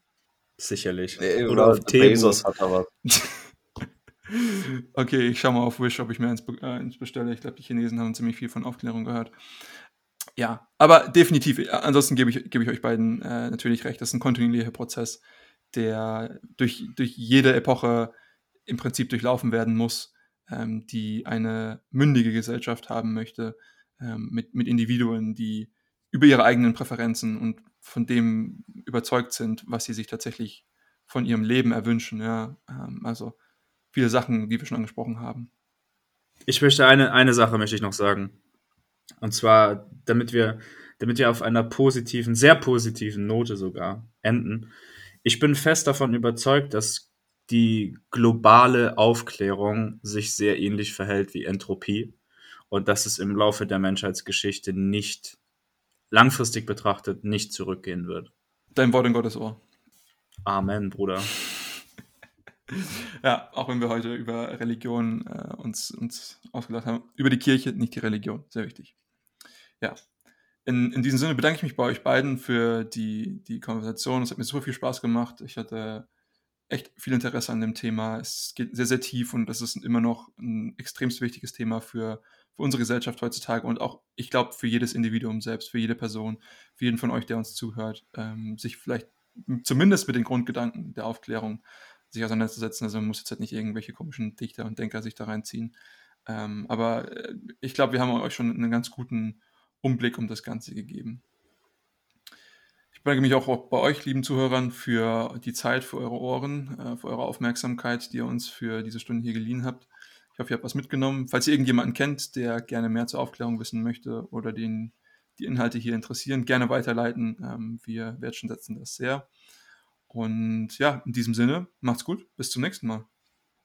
Speaker 3: Sicherlich.
Speaker 1: Nee, oder, auf Bezos hat er was. <laughs>
Speaker 2: okay, ich schaue mal auf Wish, ob ich mir eins, äh, eins bestelle. Ich glaube, die Chinesen haben ziemlich viel von Aufklärung gehört. Ja, aber definitiv. Äh, ansonsten gebe ich, gebe ich euch beiden äh, natürlich recht. Das ist ein kontinuierlicher Prozess, der durch, durch jede Epoche im Prinzip durchlaufen werden muss, ähm, die eine mündige Gesellschaft haben möchte, ähm, mit, mit Individuen, die über ihre eigenen Präferenzen und von dem überzeugt sind, was sie sich tatsächlich von ihrem Leben erwünschen. Ja, ähm, also viele Sachen, die wir schon angesprochen haben.
Speaker 3: Ich möchte eine, eine Sache möchte ich noch sagen. Und zwar, damit wir, damit wir auf einer positiven, sehr positiven Note sogar enden. Ich bin fest davon überzeugt, dass die globale Aufklärung sich sehr ähnlich verhält wie Entropie und dass es im Laufe der Menschheitsgeschichte nicht langfristig betrachtet nicht zurückgehen wird.
Speaker 2: Dein Wort in Gottes Ohr.
Speaker 3: Amen, Bruder. <laughs>
Speaker 2: ja, auch wenn wir heute über Religion äh, uns, uns ausgelacht haben. Über die Kirche, nicht die Religion. Sehr wichtig. Ja. In, in diesem Sinne bedanke ich mich bei euch beiden für die, die Konversation. Es hat mir super viel Spaß gemacht. Ich hatte echt viel Interesse an dem Thema. Es geht sehr, sehr tief und das ist immer noch ein extremst wichtiges Thema für, für unsere Gesellschaft heutzutage und auch, ich glaube, für jedes Individuum selbst, für jede Person, für jeden von euch, der uns zuhört, ähm, sich vielleicht zumindest mit den Grundgedanken der Aufklärung sich auseinanderzusetzen. Also man muss jetzt halt nicht irgendwelche komischen Dichter und Denker sich da reinziehen. Ähm, aber äh, ich glaube, wir haben euch schon einen ganz guten Umblick um das Ganze gegeben. Ich bedanke mich auch bei euch, lieben Zuhörern, für die Zeit, für eure Ohren, äh, für eure Aufmerksamkeit, die ihr uns für diese Stunde hier geliehen habt. Ich hoffe, ihr habt was mitgenommen. Falls ihr irgendjemanden kennt, der gerne mehr zur Aufklärung wissen möchte oder den die Inhalte hier interessieren, gerne weiterleiten. Ähm, wir wertschätzen das sehr. Und ja, in diesem Sinne, macht's gut. Bis zum nächsten Mal.